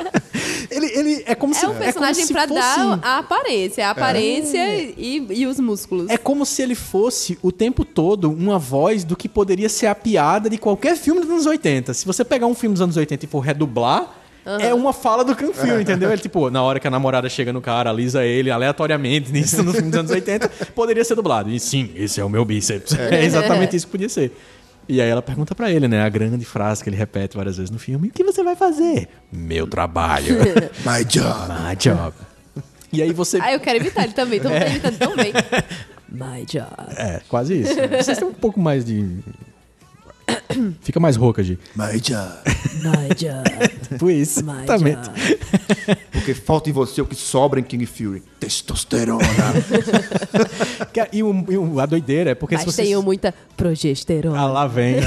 É como se É um personagem como se pra fosse- dar a aparência. A aparência e, e os músculos. É como se ele fosse o tempo todo uma voz do que poderia ser a piada de qualquer filme dos anos 80. Se você pegar um filme dos anos 80 e for redublar, é uma fala do Fury, entendeu? Ele, tipo, na hora que a namorada chega no cara, alisa ele aleatoriamente, nisso no filme dos anos 80, poderia ser dublado. E sim, esse é o meu bíceps. É, exatamente isso que podia ser. E aí ela pergunta pra ele, né? A grande frase que ele repete várias vezes no filme: O que você vai fazer? Meu trabalho. My job. My job. E aí você. Ah, eu quero imitar ele também. Mundo tá imitando tão bem. My job. É, quase isso. Vocês têm um pouco mais de. Fica mais rouca de. My job. My job. Tipo isso. My Exatamente. job. Porque falta em você o que sobra em King Fury. Testosterona. Que- E, o- e o- a doideira é porque Mas se você. tenho muita progesterona. Ah, lá vem.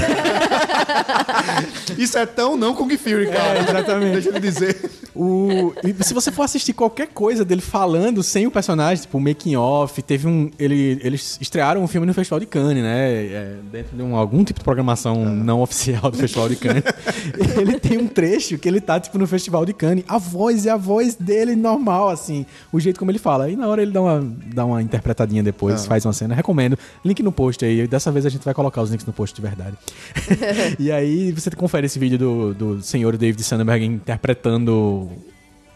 Isso é tão não Kung Fury, cara. É, exatamente. Deixa eu te dizer. O, se você for assistir qualquer coisa dele falando sem o personagem, tipo o making off, teve um. Ele, eles estrearam um filme no Festival de Cannes, né? É, dentro de um, algum tipo de programação não oficial do Festival de Cannes. ele tem um trecho que ele tá, tipo, no Festival de Cannes. A voz é a voz dele normal, assim. O jeito como ele fala. E na hora ele dá uma, dá uma interpretadinha depois, faz uma cena. Recomendo. Link no post aí. Dessa vez a gente vai colocar os links no post de verdade. e aí você confere esse vídeo do, do senhor David Sandberg interpretando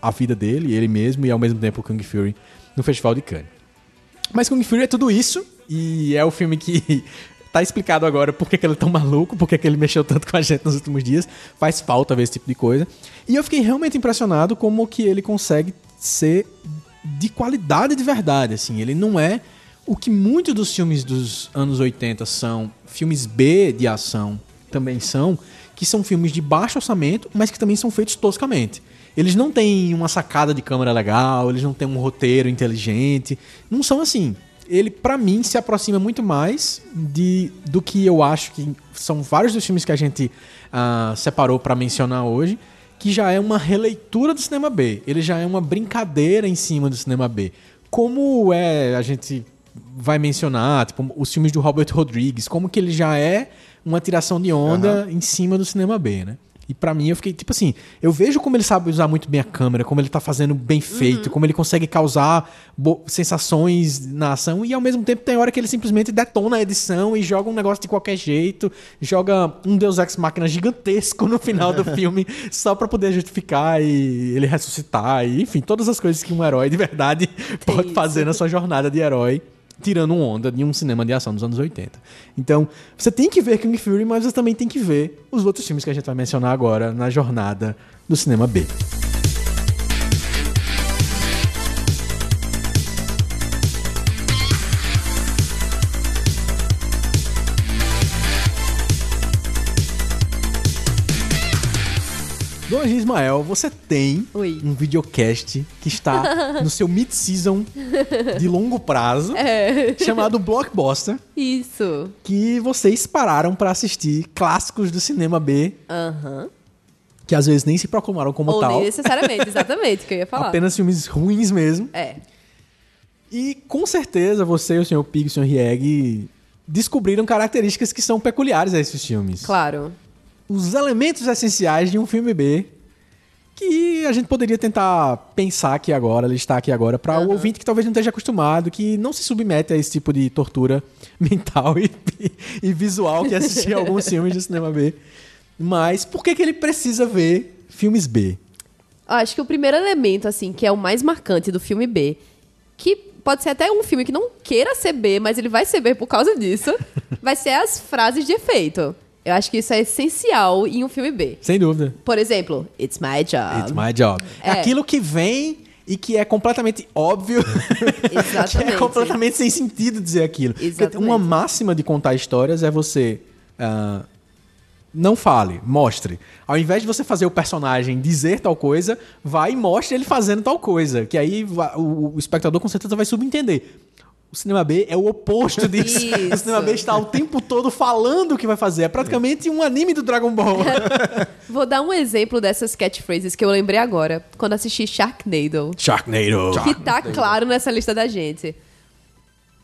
a vida dele, ele mesmo, e ao mesmo tempo o Kung Fury no Festival de Cannes. Mas Kung Fury é tudo isso, e é o filme que tá explicado agora por que, que ele é tão maluco, por que, que ele mexeu tanto com a gente nos últimos dias. Faz falta ver esse tipo de coisa. E eu fiquei realmente impressionado como que ele consegue ser de qualidade de verdade, assim. Ele não é o que muitos dos filmes dos anos 80 são, filmes B de ação também são, que são filmes de baixo orçamento, mas que também são feitos toscamente. Eles não têm uma sacada de câmera legal, eles não têm um roteiro inteligente, não são assim. Ele, pra mim, se aproxima muito mais de, do que eu acho que são vários dos filmes que a gente ah, separou pra mencionar hoje, que já é uma releitura do cinema B. Ele já é uma brincadeira em cima do cinema B. Como é, a gente vai mencionar, tipo, os filmes do Robert Rodrigues, como que ele já é uma tiração de onda em cima do cinema B, né? E pra mim eu fiquei, tipo assim, eu vejo como ele sabe usar muito bem a câmera, como ele tá fazendo bem feito, como ele consegue causar sensações na ação, e ao mesmo tempo tem hora que ele simplesmente detona a edição e joga um negócio de qualquer jeito, joga um Deus Ex Machina gigantesco no final do filme, só pra poder justificar e ele ressuscitar, e enfim, todas as coisas que um herói de verdade pode isso. fazer na sua jornada de herói tirando onda de um cinema de ação dos anos 80. Então, você tem que ver Kung Fury, mas você também tem que ver os outros filmes que a gente vai mencionar agora na jornada do cinema B. Dona. Ismael, você tem Oi. um videocast que está no seu mid-season de longo prazo, chamado Blockbuster, Isso. que vocês pararam pra assistir clássicos do cinema B, Aham. que às vezes nem se proclamaram como Ou tal, nem necessariamente, exatamente, que eu ia falar. apenas filmes ruins mesmo. É. E com certeza você, o senhor Pig e o senhor Rieg descobriram características que são peculiares a esses filmes. Claro. Os elementos essenciais de um filme B que a gente poderia tentar pensar aqui agora, listar aqui agora, para o ouvinte que talvez não esteja acostumado, que não se submete a esse tipo de tortura mental e, e visual que é assistir alguns filmes de cinema B. Mas por que, que ele precisa ver filmes B? Acho que o primeiro elemento, assim, que é o mais marcante do filme B, que pode ser até um filme que não queira ser B, mas ele vai ser B por causa disso, vai ser as frases de efeito. Eu acho que isso é essencial em um filme B. Sem dúvida. Por exemplo, It's my job. It's my job. É. Aquilo que vem e que é completamente óbvio. que é Exatamente. completamente sem sentido dizer aquilo. Porque Exatamente. uma máxima de contar histórias é você. ah, não fale, mostre. Ao invés de você fazer o personagem dizer tal coisa, vai e mostre ele fazendo tal coisa. Que aí o espectador com certeza vai subentender. O cinema B é o oposto disso. O cinema B está o tempo todo falando o que vai fazer. É praticamente um anime do Dragon Ball. Vou dar um exemplo dessas catchphrases que eu lembrei agora, quando assisti Sharknado. Sharknado. que tá claro nessa lista da gente.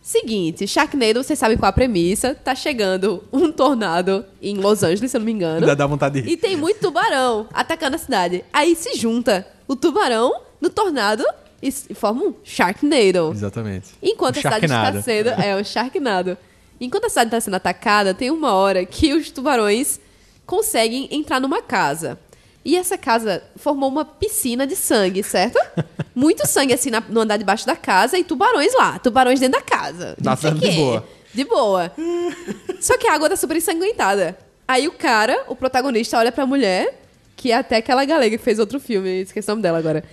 Seguinte, Sharknado, vocês sabem qual a premissa. Tá chegando um tornado em Los Angeles, se eu não me engano. Dá, dá vontade de rir. E tem muito tubarão atacando a cidade. Aí se junta o tubarão no tornado e forma um Sharknado. Exatamente. Enquanto Um a cidade está sendo. É, um Sharknado. Enquanto a cidade está sendo atacada, tem uma hora que os tubarões conseguem entrar numa casa. E essa casa formou uma piscina de sangue, certo? Muito sangue assim na- no andar de baixo da casa e tubarões lá. Tubarões dentro da casa. Nadando de quê. boa. De boa. Só que a água tá super ensanguentada. Aí o cara, o protagonista, olha pra mulher, que é até aquela galega que fez outro filme, esqueci o nome dela agora.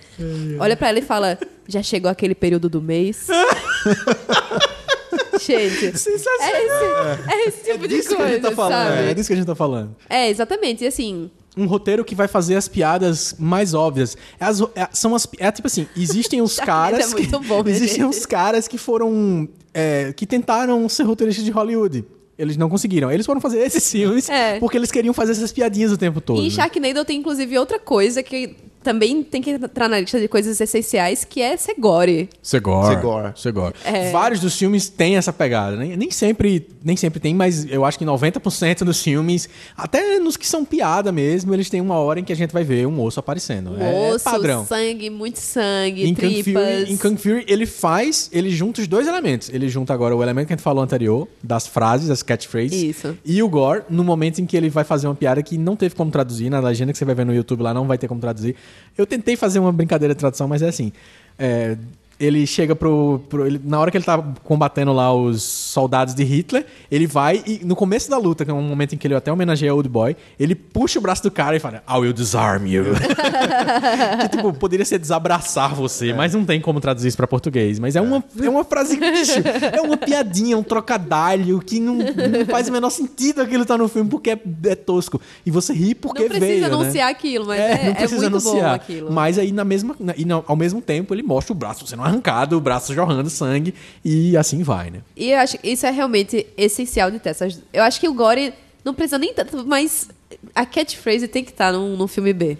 Olha pra ela e fala: Já chegou aquele período do mês? Gente, Sensacional. é esse, é esse tipo de que a coisa, gente tá falando. sabe? É disso que a gente tá falando. É, exatamente. E assim, um roteiro que vai fazer as piadas mais óbvias. É as- é- são as, é tipo assim, existem os caras é que, bom, minha existem gente. os caras que foram é, que tentaram ser roteiristas de Hollywood. Eles não conseguiram. Eles foram fazer esses filmes É. porque eles queriam fazer essas piadinhas o tempo todo. E em Sharknado tem inclusive outra coisa que também tem que entrar na lista de coisas essenciais, que é ser gore. Segor. Segor. Segor. É. Vários dos filmes têm essa pegada. né? Nem sempre, nem sempre tem, mas eu acho que 90% dos filmes, até nos que são piada mesmo, eles têm uma hora em que a gente vai ver um osso aparecendo. é Osso, padrão. sangue, muito sangue, Em Kung, tripas. Fury, em Kung Fury, ele faz, ele junta os dois elementos. Ele junta agora o elemento que a gente falou anterior, das frases, as catchphrases. Isso. E o Gore, no momento em que ele vai fazer uma piada que não teve como traduzir, na legenda que você vai ver no YouTube lá não vai ter como traduzir. Eu tentei fazer uma brincadeira de tradução, mas é assim. é, ele chega pro. pro- ele- na hora que ele tá combatendo lá os soldados de Hitler, ele vai e no começo da luta, que é um momento em que ele até homenageia o Old Boy, ele puxa o braço do cara e fala: I will disarm you. que, tipo, poderia ser desabraçar você, mas não tem como traduzir isso pra português. Mas é uma, é uma frase, bicho, é uma piadinha, um trocadalho que não, não faz o menor sentido aquilo tá no filme porque é, é tosco. E você ri porque Não precisa veio, né? anunciar aquilo, mas é, não é precisa muito bom anunciar. aquilo. Mas aí, na mesma, na- e não- ao mesmo tempo, ele mostra o braço sendo arrancado, o braço jorrando sangue, e assim vai, né? E eu acho que isso é realmente essencial de ter essas. Eu acho que o Gore não precisa nem tanto, mas a catchphrase tem que estar num, num filme B.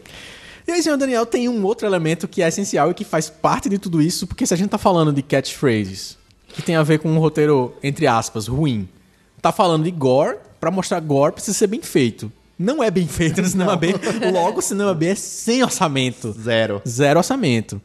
E aí, senhor Daniel, tem um outro elemento que é essencial e que faz parte de tudo isso, porque se a gente tá falando de catchphrases, que tem a ver com um roteiro, entre aspas, ruim, tá falando de gore, pra mostrar gore precisa ser bem feito. Não é bem feito no cinema B, logo o cinema B é sem orçamento. Zero. Zero orçamento.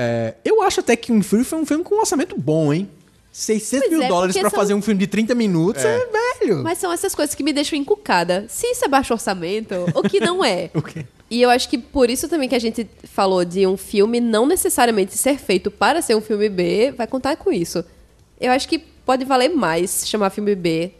É, eu acho até que o Fury foi um filme com um orçamento bom, hein? 600 Pois mil é, dólares pra são- fazer um filme de 30 minutos é, velho. Mas são essas coisas que me deixam encucada. Se isso é baixo orçamento, o que não é? O quê? E eu acho que por isso também que a gente falou de um filme não necessariamente ser feito para ser um filme B, vai contar com isso. Eu acho que pode valer mais chamar filme B.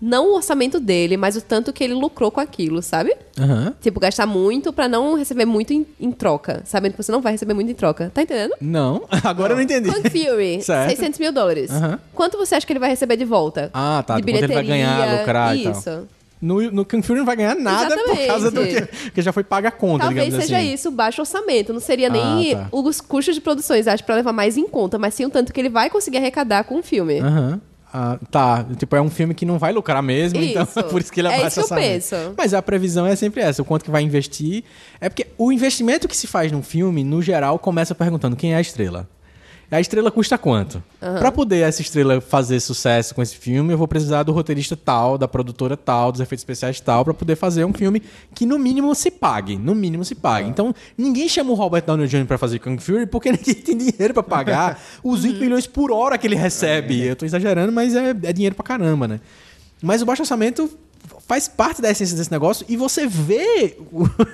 Não o orçamento dele, mas o tanto que ele lucrou com aquilo, sabe? Aham. Tipo, gastar muito pra não receber muito em, em troca. Sabendo que você não vai receber muito em troca. Tá entendendo? Não, agora eu não entendi. Kung Fury, Certo. 600 mil dólares. Aham. Quanto você acha que ele vai receber de volta? Ah, tá. De Quanto ele vai bilheteria, ganhar, lucrar e tal. Isso. No, no Kung Fury não vai ganhar nada por causa do que, Exatamente. porque já foi paga a conta, Talvez seja assim. isso, baixo orçamento. Não seria nem Ah, tá. os custos de produções, acho, pra levar mais em conta, mas sim o tanto que ele vai conseguir arrecadar com o filme. Aham. Ah, tá, tipo, é um filme que não vai lucrar mesmo, então Isso. é por isso que ele É abaixa isso que eu penso. Mas a previsão é sempre essa, o quanto que vai investir. É porque o investimento que se faz num filme, no geral, começa perguntando quem é a estrela. A estrela custa quanto? Pra poder essa estrela fazer sucesso com esse filme, eu vou precisar do roteirista tal, da produtora tal, dos efeitos especiais tal, pra poder fazer um filme que no mínimo se pague. No mínimo se pague. Então, ninguém chama o Robert Downey Jr. pra fazer Kung Fury porque ninguém tem dinheiro pra pagar os 20 milhões por hora que ele recebe. Eu tô exagerando, mas é, é dinheiro pra caramba, né? Mas o baixo orçamento faz parte da essência desse negócio e você vê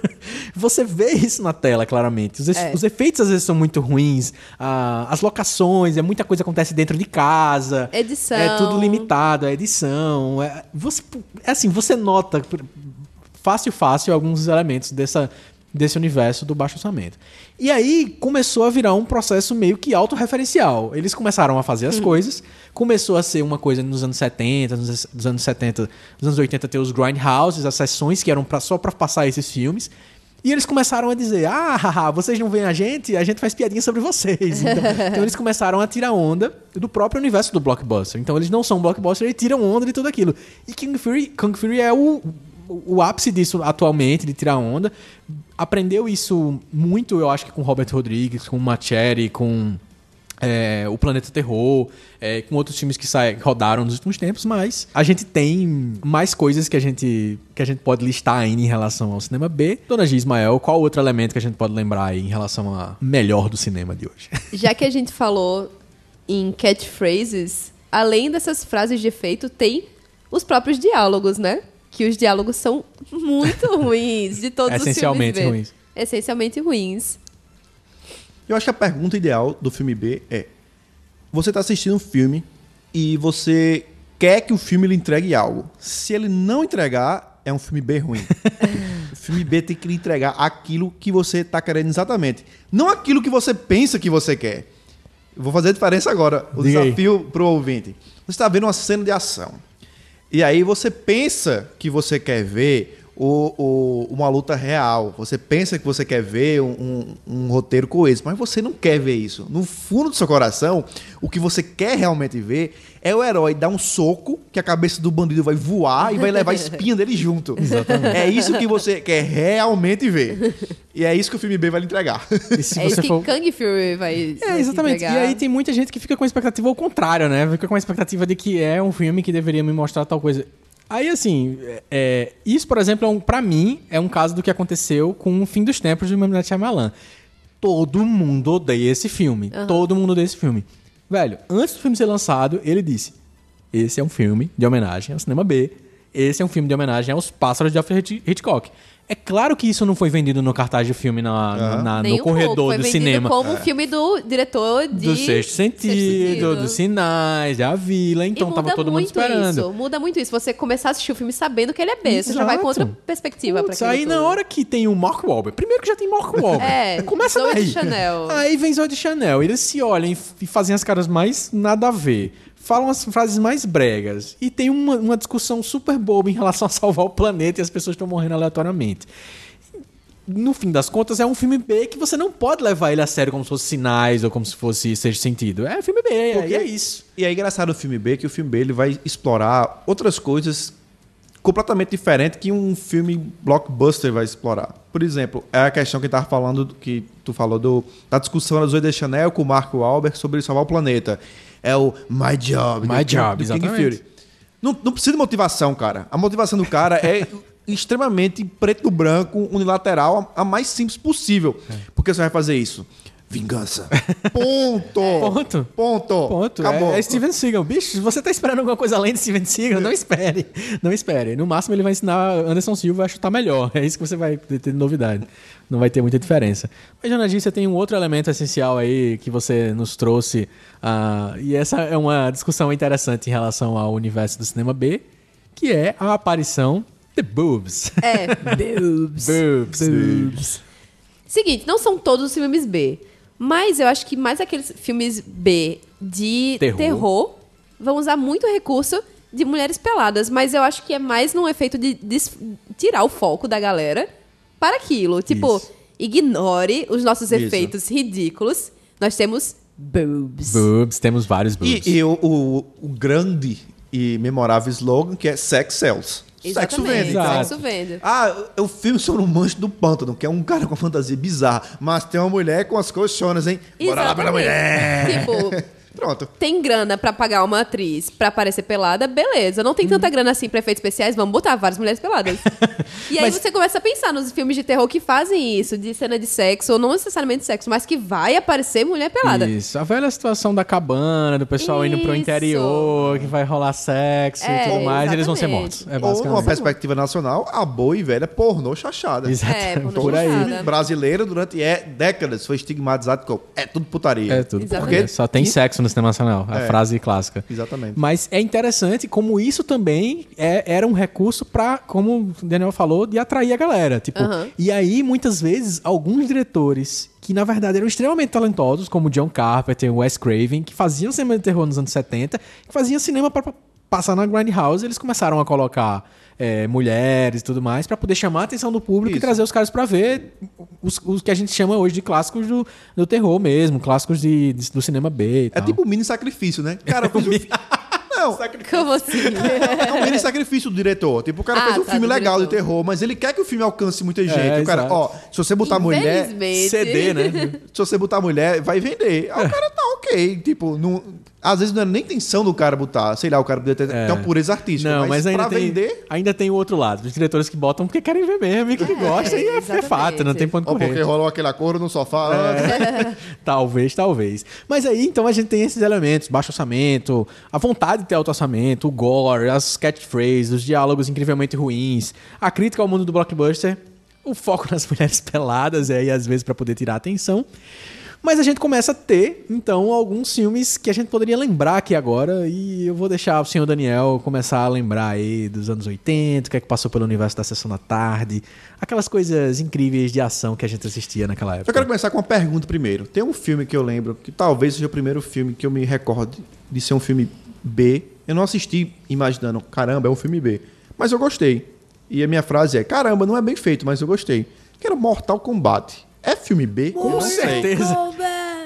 você vê isso na tela claramente os, É. os efeitos às vezes são muito ruins ah, as locações é muita coisa acontece dentro de casa Edição. é tudo limitado a edição é, você é assim você nota fácil fácil alguns elementos dessa desse universo do baixo orçamento. E aí começou a virar um processo meio que autorreferencial. Eles começaram a fazer as coisas, começou a ser uma coisa nos anos 70, nos, nos anos 70, nos anos 80 ter os grindhouses, as sessões que eram pra, só pra passar esses filmes. E eles começaram a dizer: Ah, haha, vocês não veem a gente, a gente faz piadinha sobre vocês. Então, então eles começaram a tirar onda do próprio universo do blockbuster. Então eles não são blockbuster, eles tiram onda de tudo aquilo. E King Fury, Kung Fury é o, o, o ápice disso atualmente, de tirar onda. Aprendeu isso muito, eu acho que com Robert Rodrigues, com Machete, com é, o Planeta Terror, é, com outros filmes que sai, rodaram nos últimos tempos, mas a gente tem mais coisas que a gente que a gente pode listar ainda em relação ao cinema B. Dona G. Ismael, qual outro elemento que a gente pode lembrar aí em relação a melhor do cinema de hoje? Já que a gente falou em catchphrases, além dessas frases de efeito, tem os próprios diálogos, né? Que os diálogos são muito ruins de todos os filmes Essencialmente ruins. Essencialmente ruins. Eu acho que a pergunta ideal do filme B é: você está assistindo um filme e você quer que o filme lhe entregue algo. Se ele não entregar, é um filme B ruim. o filme B tem que lhe entregar aquilo que você está querendo exatamente. Não aquilo que você pensa que você quer. Eu vou fazer a diferença agora. O Diga desafio pro ouvinte. Você está vendo uma cena de ação. E aí você pensa que você quer ver o, o- uma luta real. Você pensa que você quer ver um, um- um roteiro coeso, mas você não quer ver isso. No fundo do seu coração, o que você quer realmente ver é o herói dar um soco que a cabeça do bandido vai voar e vai levar a espinha dele junto. Exatamente. É isso que você quer realmente ver. E é isso que o filme B vai lhe entregar. E se é isso que for- Kang Fury vai. É, vai exatamente. entregar. E aí tem muita gente que fica com a expectativa ao contrário, né? Fica com a expectativa de que é um filme que deveria me mostrar tal coisa. Aí, assim, é, isso, por exemplo, é um, pra mim, é um caso do que aconteceu com o Fim dos Tempos de Mamãe Shyamalan. Todo mundo odeia esse filme. Todo mundo odeia esse filme. Velho, antes do filme ser lançado, ele disse: Esse é um filme de homenagem ao cinema B. Esse é um filme de homenagem aos Pássaros de Alfred Hitch- Hitchcock. É claro que isso não foi vendido no cartaz de filme na, na- Nem no um pouco, corredor foi do vendido cinema. como um filme do diretor de. Do sexto sentido, dos sinais, da vila, então e tava todo mundo muito esperando. Isso, muda muito isso. Você começar a assistir o filme sabendo que ele é B. Você já vai com outra perspectiva pra Putz, aquilo aí na hora que tem o Mark Wahlberg, primeiro que já tem Mark Wahlberg. É, começa Zoe daí. de Chanel. Aí vem Zoe de Chanel, eles se olham e e fazem as caras mais nada a ver. Falam as frases mais bregas. E tem uma, uma discussão super boba em relação a salvar o planeta e as pessoas estão morrendo aleatoriamente. No fim das contas, é um filme B que você não pode levar ele a sério como se fosse sinais ou como se fosse seja sentido. É filme B, é, e é isso. E é engraçado o filme B que o filme B ele vai explorar outras coisas completamente diferentes que um filme blockbuster vai explorar. Por exemplo, é a questão que tava falando do- que tu falou do da discussão da Zoe de Chanel com o Marco Wahlberg sobre salvar o planeta. É o My Job, My do, Job, do King exatamente. Fury. Não, não precisa de motivação, cara. A motivação do cara é extremamente preto no branco, unilateral, a, a mais simples possível. É. Porque você vai fazer isso. Vingança. Ponto. Ponto. Ponto. Ponto. Acabou. É, é Steven Seagal. Bicho, você tá esperando alguma coisa além de Steven Seagal, não espere. Não espere. No máximo ele vai ensinar Anderson Silva a chutar melhor. É isso que você vai ter de novidade. Não vai ter muita diferença. Mas, G, você tem um outro elemento essencial aí que você nos trouxe. ah, e essa é uma discussão interessante em relação ao universo do cinema B, que é a aparição de boobs. É, boobs. boobs. boobs. Seguinte, não são todos os filmes B. Mas eu acho que mais aqueles filmes B de Terror. terror, vão usar muito recurso de mulheres peladas. Mas eu acho que é mais num efeito de, des- tirar o foco da galera para aquilo. Tipo, Isso. ignore os nossos Isso. efeitos ridículos. Nós temos boobs. Boobs, temos vários boobs. E, e o, o- o grande e memorável slogan que é Sex Sells. Sexo Exatamente, vende. então. Sexo vende. Ah, o filme sobre um mancho do pântano, que é um cara com fantasia bizarra, mas tem uma mulher com as colchonas, hein? Bora lá pela mulher! Tipo, Pronto. tem grana pra pagar uma atriz pra aparecer pelada, beleza. Não tem tanta grana assim pra efeitos especiais, vamos botar várias mulheres peladas. e aí Mas- você começa a pensar nos filmes de terror que fazem isso, de cena de sexo, ou não necessariamente sexo, mas que vai aparecer mulher pelada. Isso, a velha situação da cabana, do pessoal indo pro Isso. interior, que vai rolar sexo e É, tudo mais, e eles vão ser exatamente. mortos. É Ou, numa basicamente. perspectiva nacional, a boa e velha pornô chachada. Exatamente, É, pornô por aí. Brasileiro, durante é, décadas, foi estigmatizado como é tudo putaria. É tudo. Exatamente. Porque só tem E- sexo no cinema nacional, a É. frase clássica. Exatamente. Mas é interessante como isso também é- era um recurso pra, como o Daniel falou, de atrair a galera. Tipo, Aham. E aí, muitas vezes, alguns diretores que, na verdade, eram extremamente talentosos, como John Carpenter, Wes Craven, que faziam cinema de terror nos anos 70, que faziam cinema pra pra passar na Grindhouse, eles começaram a colocar é, mulheres e tudo mais pra poder chamar a atenção do público e Isso. trazer os caras pra ver os, os que a gente chama hoje de clássicos do, do terror mesmo, clássicos de, de- do cinema B e É tipo um mini sacrifício, né? Cara, eu fiz um fi- Não, Como assim? é um mini sacrifício do diretor. Tipo, o cara Ah, fez um tá, filme legal de diretor. terror, mas ele quer que o filme alcance muita gente. É, o cara, exato. ó, se você botar mulher. CD, né? Se você botar mulher, vai vender. Aí o cara tá ok. Tipo, não, às vezes não é nem intenção do cara botar. Sei lá, o cara podia ter, ter uma pureza artística. Não, mas, ainda, pra tem, vender. ainda tem o outro lado. Os diretores que botam porque querem ver mesmo e que gostam. E é, é fato, não tem ponto Ou porque rolou aquele acordo no sofá. Talvez, talvez. Mas aí, então, a gente tem esses elementos. Baixo orçamento, a vontade de ter alto orçamento, o gore, as catchphrases, os diálogos incrivelmente ruins, a crítica ao mundo do blockbuster, o foco nas mulheres peladas, e aí, às vezes, pra poder tirar a atenção. Mas a gente começa a ter, então, alguns filmes que a gente poderia lembrar aqui agora. E eu vou deixar o senhor Daniel começar a lembrar aí dos anos 80, o que é que passou pelo universo da Sessão da Tarde. Aquelas coisas incríveis de ação que a gente assistia naquela época. Eu quero começar com uma pergunta primeiro. Tem um filme que eu lembro, que talvez seja o primeiro filme que eu me recordo de ser um filme B. Eu não assisti imaginando, caramba, é um filme B. Mas eu gostei. E a minha frase é, caramba, não é bem feito, mas eu gostei. Que era Mortal Kombat. É filme B? Com Eu certeza.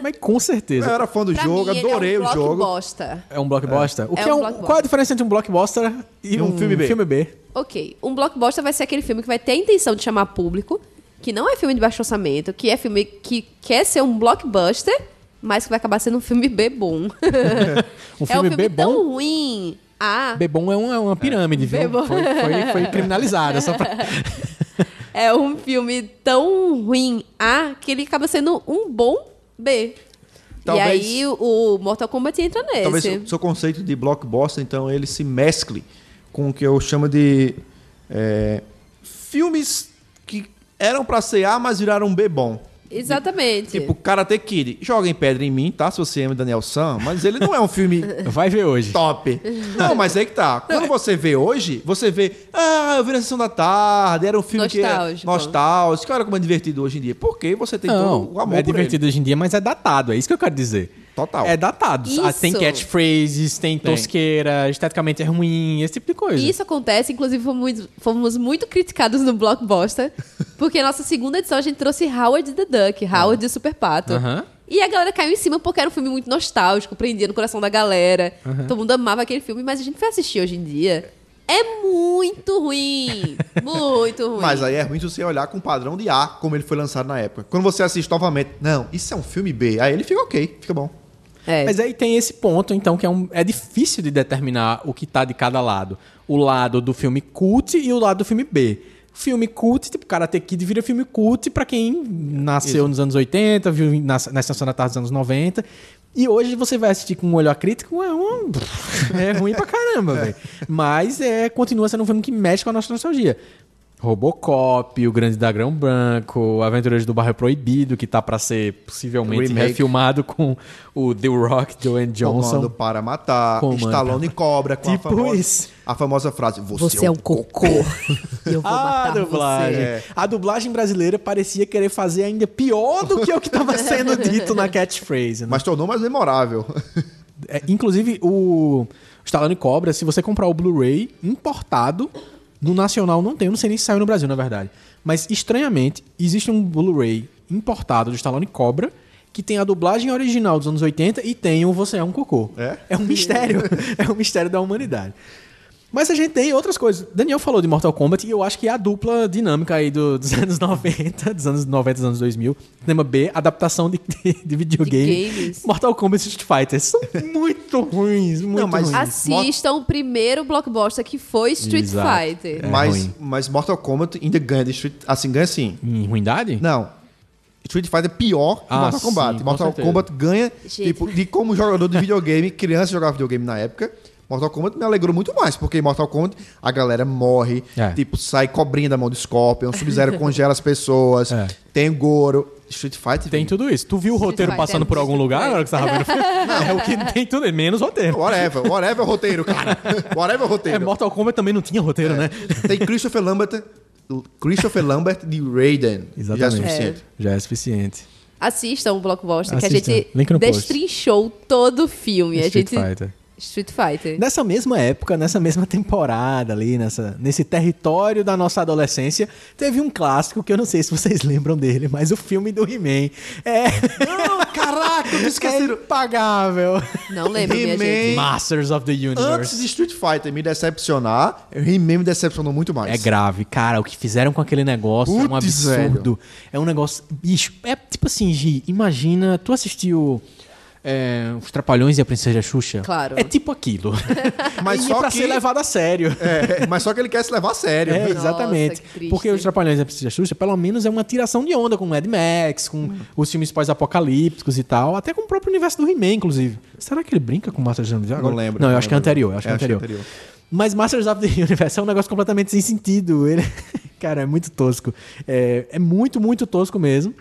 Mas com Eu certeza. era fã do Pra jogo, mim, ele adorei é um o jogo. blockbuster. É um blockbuster? O que É é um um, blockbuster. Qual a diferença entre um blockbuster e E um um, filme B? filme B? Ok, um blockbuster vai ser aquele filme que vai ter a intenção de chamar público, que não é filme de baixo orçamento, que é filme que quer ser um blockbuster, mas que vai acabar sendo um filme B bom. Um é um filme filme B bom? tão ruim. Ah, B bom é uma, é uma pirâmide, viu? B-bom. Foi, foi, foi criminalizada. Só pra... é um filme tão ruim A que ele acaba sendo um bom B. Talvez- E aí o Mortal Kombat entra nesse. Talvez o seu conceito de blockbuster, então, ele se mescle com o que eu chamo de é, filmes que eram pra ser A, mas viraram B bom. Exatamente. Tipo, Karate Kid. Joguem pedra em mim, tá? Se você ama Daniel San, mas ele não é um filme Vai ver hoje. top. Não, mas aí que tá. Quando você vê hoje, você vê, ah, eu vi na sessão da tarde, era um filme que é Nostálgico. nostálgico. Olha como é divertido hoje em dia. Porque você tem Não, todo o amor é por divertido hoje em dia, mas é datado. É isso que eu quero dizer. Total. É datado. Ah, Tem Isso. catchphrases, tem Tem. tosqueira, esteticamente é ruim, esse tipo de coisa. E isso acontece, inclusive fomos muito, fomos muito criticados no Blockbuster, porque na nossa segunda edição a gente trouxe Howard the Duck, Howard de Super Pato. Aham. E a galera caiu em cima porque era um filme muito nostálgico, prendia no coração da galera. Todo mundo amava aquele filme, mas a gente foi assistir hoje em dia. É muito ruim. Muito ruim. Mas aí é ruim se você olhar com o padrão de A, como ele foi lançado na época. Quando você assiste novamente, não, isso é um filme B. Aí ele fica ok, fica bom. É. Mas aí tem esse ponto, então, que é, um, é difícil de determinar o que tá de cada lado. O lado do filme cult e o lado do filme B. Filme cult, tipo, Karate Kid vira filme cult pra quem nasceu nos anos 80, viu na, na Estação da Tarde dos anos 90. E hoje você vai assistir com um olhar crítico, é um... É ruim pra caramba, velho. Mas é, continua sendo um filme que mexe com a nossa nostalgia. Robocop, O Grande Dragão Branco, Aventureiros do Bairro Proibido, que tá pra ser possivelmente Remake. refilmado com o The Rock, Dwayne Johnson. Comando para matar, Comando Stallone para- cobra com Tipo a, famosa, isso. a famosa frase, você, Você é um cocô. Eu vou A matar dublagem. você. É. A dublagem brasileira parecia querer fazer ainda pior do que o que estava sendo dito na catchphrase. Né? Mas tornou mais memorável. É, inclusive, o Stallone Cobra, se você comprar o Blu-ray importado, no nacional não tem. Eu não sei nem se saiu no Brasil, na verdade. Mas, estranhamente, existe um Blu-ray importado do Stallone Cobra que tem a dublagem original dos anos 80 e tem o Você é um Cocô. É? É um mistério. é um mistério da humanidade. Mas a gente tem outras coisas. Daniel falou de Mortal Kombat e eu acho que é a dupla dinâmica aí do- dos anos 90, dos anos 90, dos anos 2000. Cinema B, adaptação de, de, de videogame. De games. Mortal Kombat e Street Fighter são muito ruins, muito Não, mas ruins. Assistam o primeiro blockbuster que foi Street Exato. Fighter. É mas, ruim. mas Mortal Kombat ainda ganha de Street... Assim, ganha sim. Em ruindade? Não. Street Fighter é pior que Ah, Mortal sim, Kombat. com Mortal. Kombat ganha, Gente. tipo, de como jogador de videogame, criança jogava videogame na época. Mortal Kombat me alegrou muito mais, porque em Mortal Kombat a galera morre, É. tipo, sai cobrinha da mão do Scorpion, Sub-Zero congela as pessoas, É. tem Goro. Street Fighter. Tem tudo isso. Tu viu o Street roteiro Fighter passando é por algum muito lugar na hora que você tava vendo o filme? É o que tem tudo, menos roteiro. Whatever, whatever roteiro, cara. Whatever É, roteiro. Mortal Kombat também não tinha roteiro, né? Tem Christopher Lambert, Christopher Lambert de Raiden. Já é Exatamente. suficiente. Já é suficiente. Assistam o Blockbuster, que a Assistam. gente destrinchou todo o filme. a Street gente... Fighter. Street Fighter. Nessa mesma época, nessa mesma temporada ali, nessa, nesse território da nossa adolescência, teve um clássico que eu não sei se vocês lembram dele, mas o filme do He-Man é. Não, caraca, eu me é esqueci. Não impagável. lembro, minha He-Man. gente. Masters of the Antes Universe. de Street Fighter me decepcionar, He-Man me decepcionou muito mais. É grave, cara. O que fizeram com aquele negócio é um Putz, absurdo. É um negócio. Bicho, é tipo assim, Gi, imagina. Tu assistiu. É, Os Trapalhões e a Princesa Xuxa? Claro. É tipo aquilo. Mas e só pra que- ser levado a sério. É, mas só que ele quer se levar a sério. É, exatamente. triste. Porque os Trapalhões e a Princesa Xuxa, pelo menos, é uma tiração de onda com Mad Max, com os filmes pós-apocalípticos e tal, até com o próprio universo do He-Man, inclusive. Será que ele brinca com Masters of the Universe? Não lembro, Não, eu não acho que é lembro. anterior. eu Acho que é anterior. Mas Masters of the Universe é um negócio completamente sem sentido. Ele, cara, é muito tosco. É, é muito, muito tosco mesmo.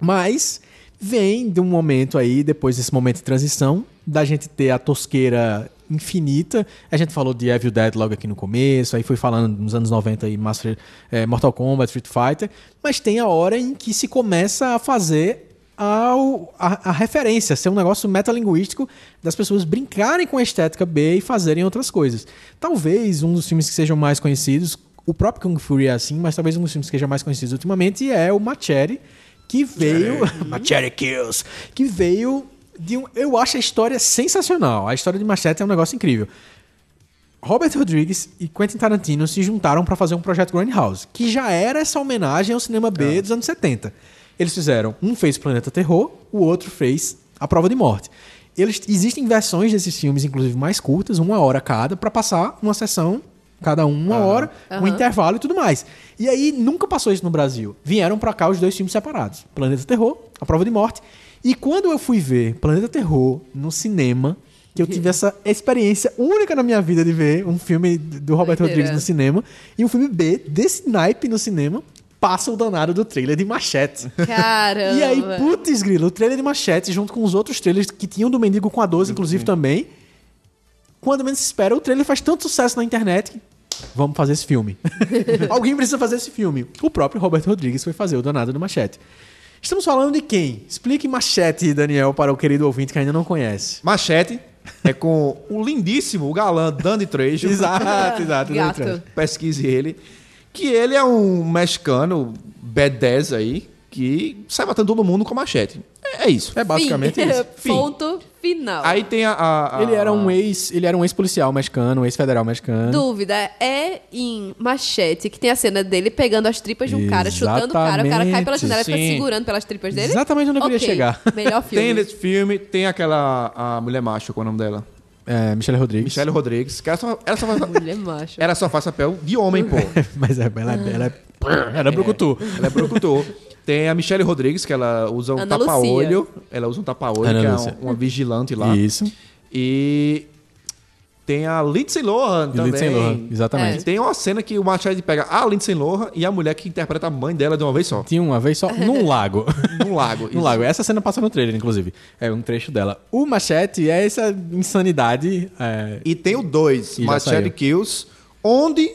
Mas vem de um momento aí, depois desse momento de transição, da gente ter a tosqueira infinita. A gente falou de Evil Dead logo aqui no começo, aí foi falando nos anos 90 aí, Master, é, Mortal Kombat, Street Fighter, mas tem a hora em que se começa a fazer ao, a, a referência, ser um negócio metalinguístico das pessoas brincarem com a estética B e fazerem outras coisas. Talvez um dos filmes que sejam mais conhecidos, o próprio Kung Fury é assim, mas talvez um dos filmes que seja mais conhecidos ultimamente é o Machete, que veio. Machete Kills! Que veio de um. Eu acho a história sensacional. A história de Machete é um negócio incrível. Robert Rodrigues e Quentin Tarantino se juntaram para fazer um projeto Grindhouse, que já era essa homenagem ao cinema B dos anos 70. Eles fizeram, um fez Planeta Terror, o outro fez A Prova de Morte. Eles, existem versões desses filmes, inclusive mais curtas, uma hora cada, para passar uma sessão, cada um uma hora, um Aham. intervalo e tudo mais. E aí nunca passou isso no Brasil. Vieram para cá os dois filmes separados: Planeta Terror, A Prova de Morte. E quando eu fui ver Planeta Terror no cinema, que eu tive essa experiência única na minha vida de ver um filme do Robert Doideira. Rodrigues no cinema e um filme B desse naipe no cinema, passa o danado do trailer de Machete. Caramba. E aí, putz, grilo, o trailer de Machete, junto com os outros trailers que tinham do Mendigo com a 12, inclusive também. Quando menos se espera, o trailer faz tanto sucesso na internet que vamos fazer esse filme. Alguém precisa fazer esse filme. O próprio Robert Rodrigues foi fazer o danado do Machete. Estamos falando de quem? Explique Machete, Daniel, para o querido ouvinte que ainda não conhece. Machete é com o lindíssimo, o galã Danny Trejo. Exato, exato. Gato. Pesquise ele. Que ele é um mexicano B10 aí, que sai matando todo mundo com machete. É, é isso. É basicamente Fim. isso. Ponto final. Aí tem a. a- a- Ele era um ex, ele era um ex-policial mexicano, um ex-federal mexicano. Dúvida, é em Machete que tem a cena dele pegando as tripas de um cara, chutando o cara, o cara cai pela janela e fica segurando pelas tripas dele? Exatamente onde eu queria Ok, chegar. Melhor filme. Tem nesse filme, tem aquela. A mulher macho, qual é o nome dela? É, Michelle Rodrigues. Michelle Rodrigues. Que ela só, ela só faz, Mulher macho. ela só faz papel de homem, pô. Mas é, ela, ela é. Ela é brucutu. Ela é brucutu. Tem a Michelle Rodrigues, que ela usa um tapa-olho. Ela usa um tapa-olho, que é Lúcia. um- uma vigilante lá. Isso. E tem a Lindsay Lohan E também. Lindsay Lohan, E exatamente. tem uma cena que o Machado pega a Lindsay Lohan e a mulher que interpreta a mãe dela de uma vez só. Tinha uma vez só num lago. Num lago. No Isso. lago. Essa cena passa no trailer, inclusive. É um trecho dela. O Machete é essa insanidade. é, E tem o 2, E já Machete. Kills, onde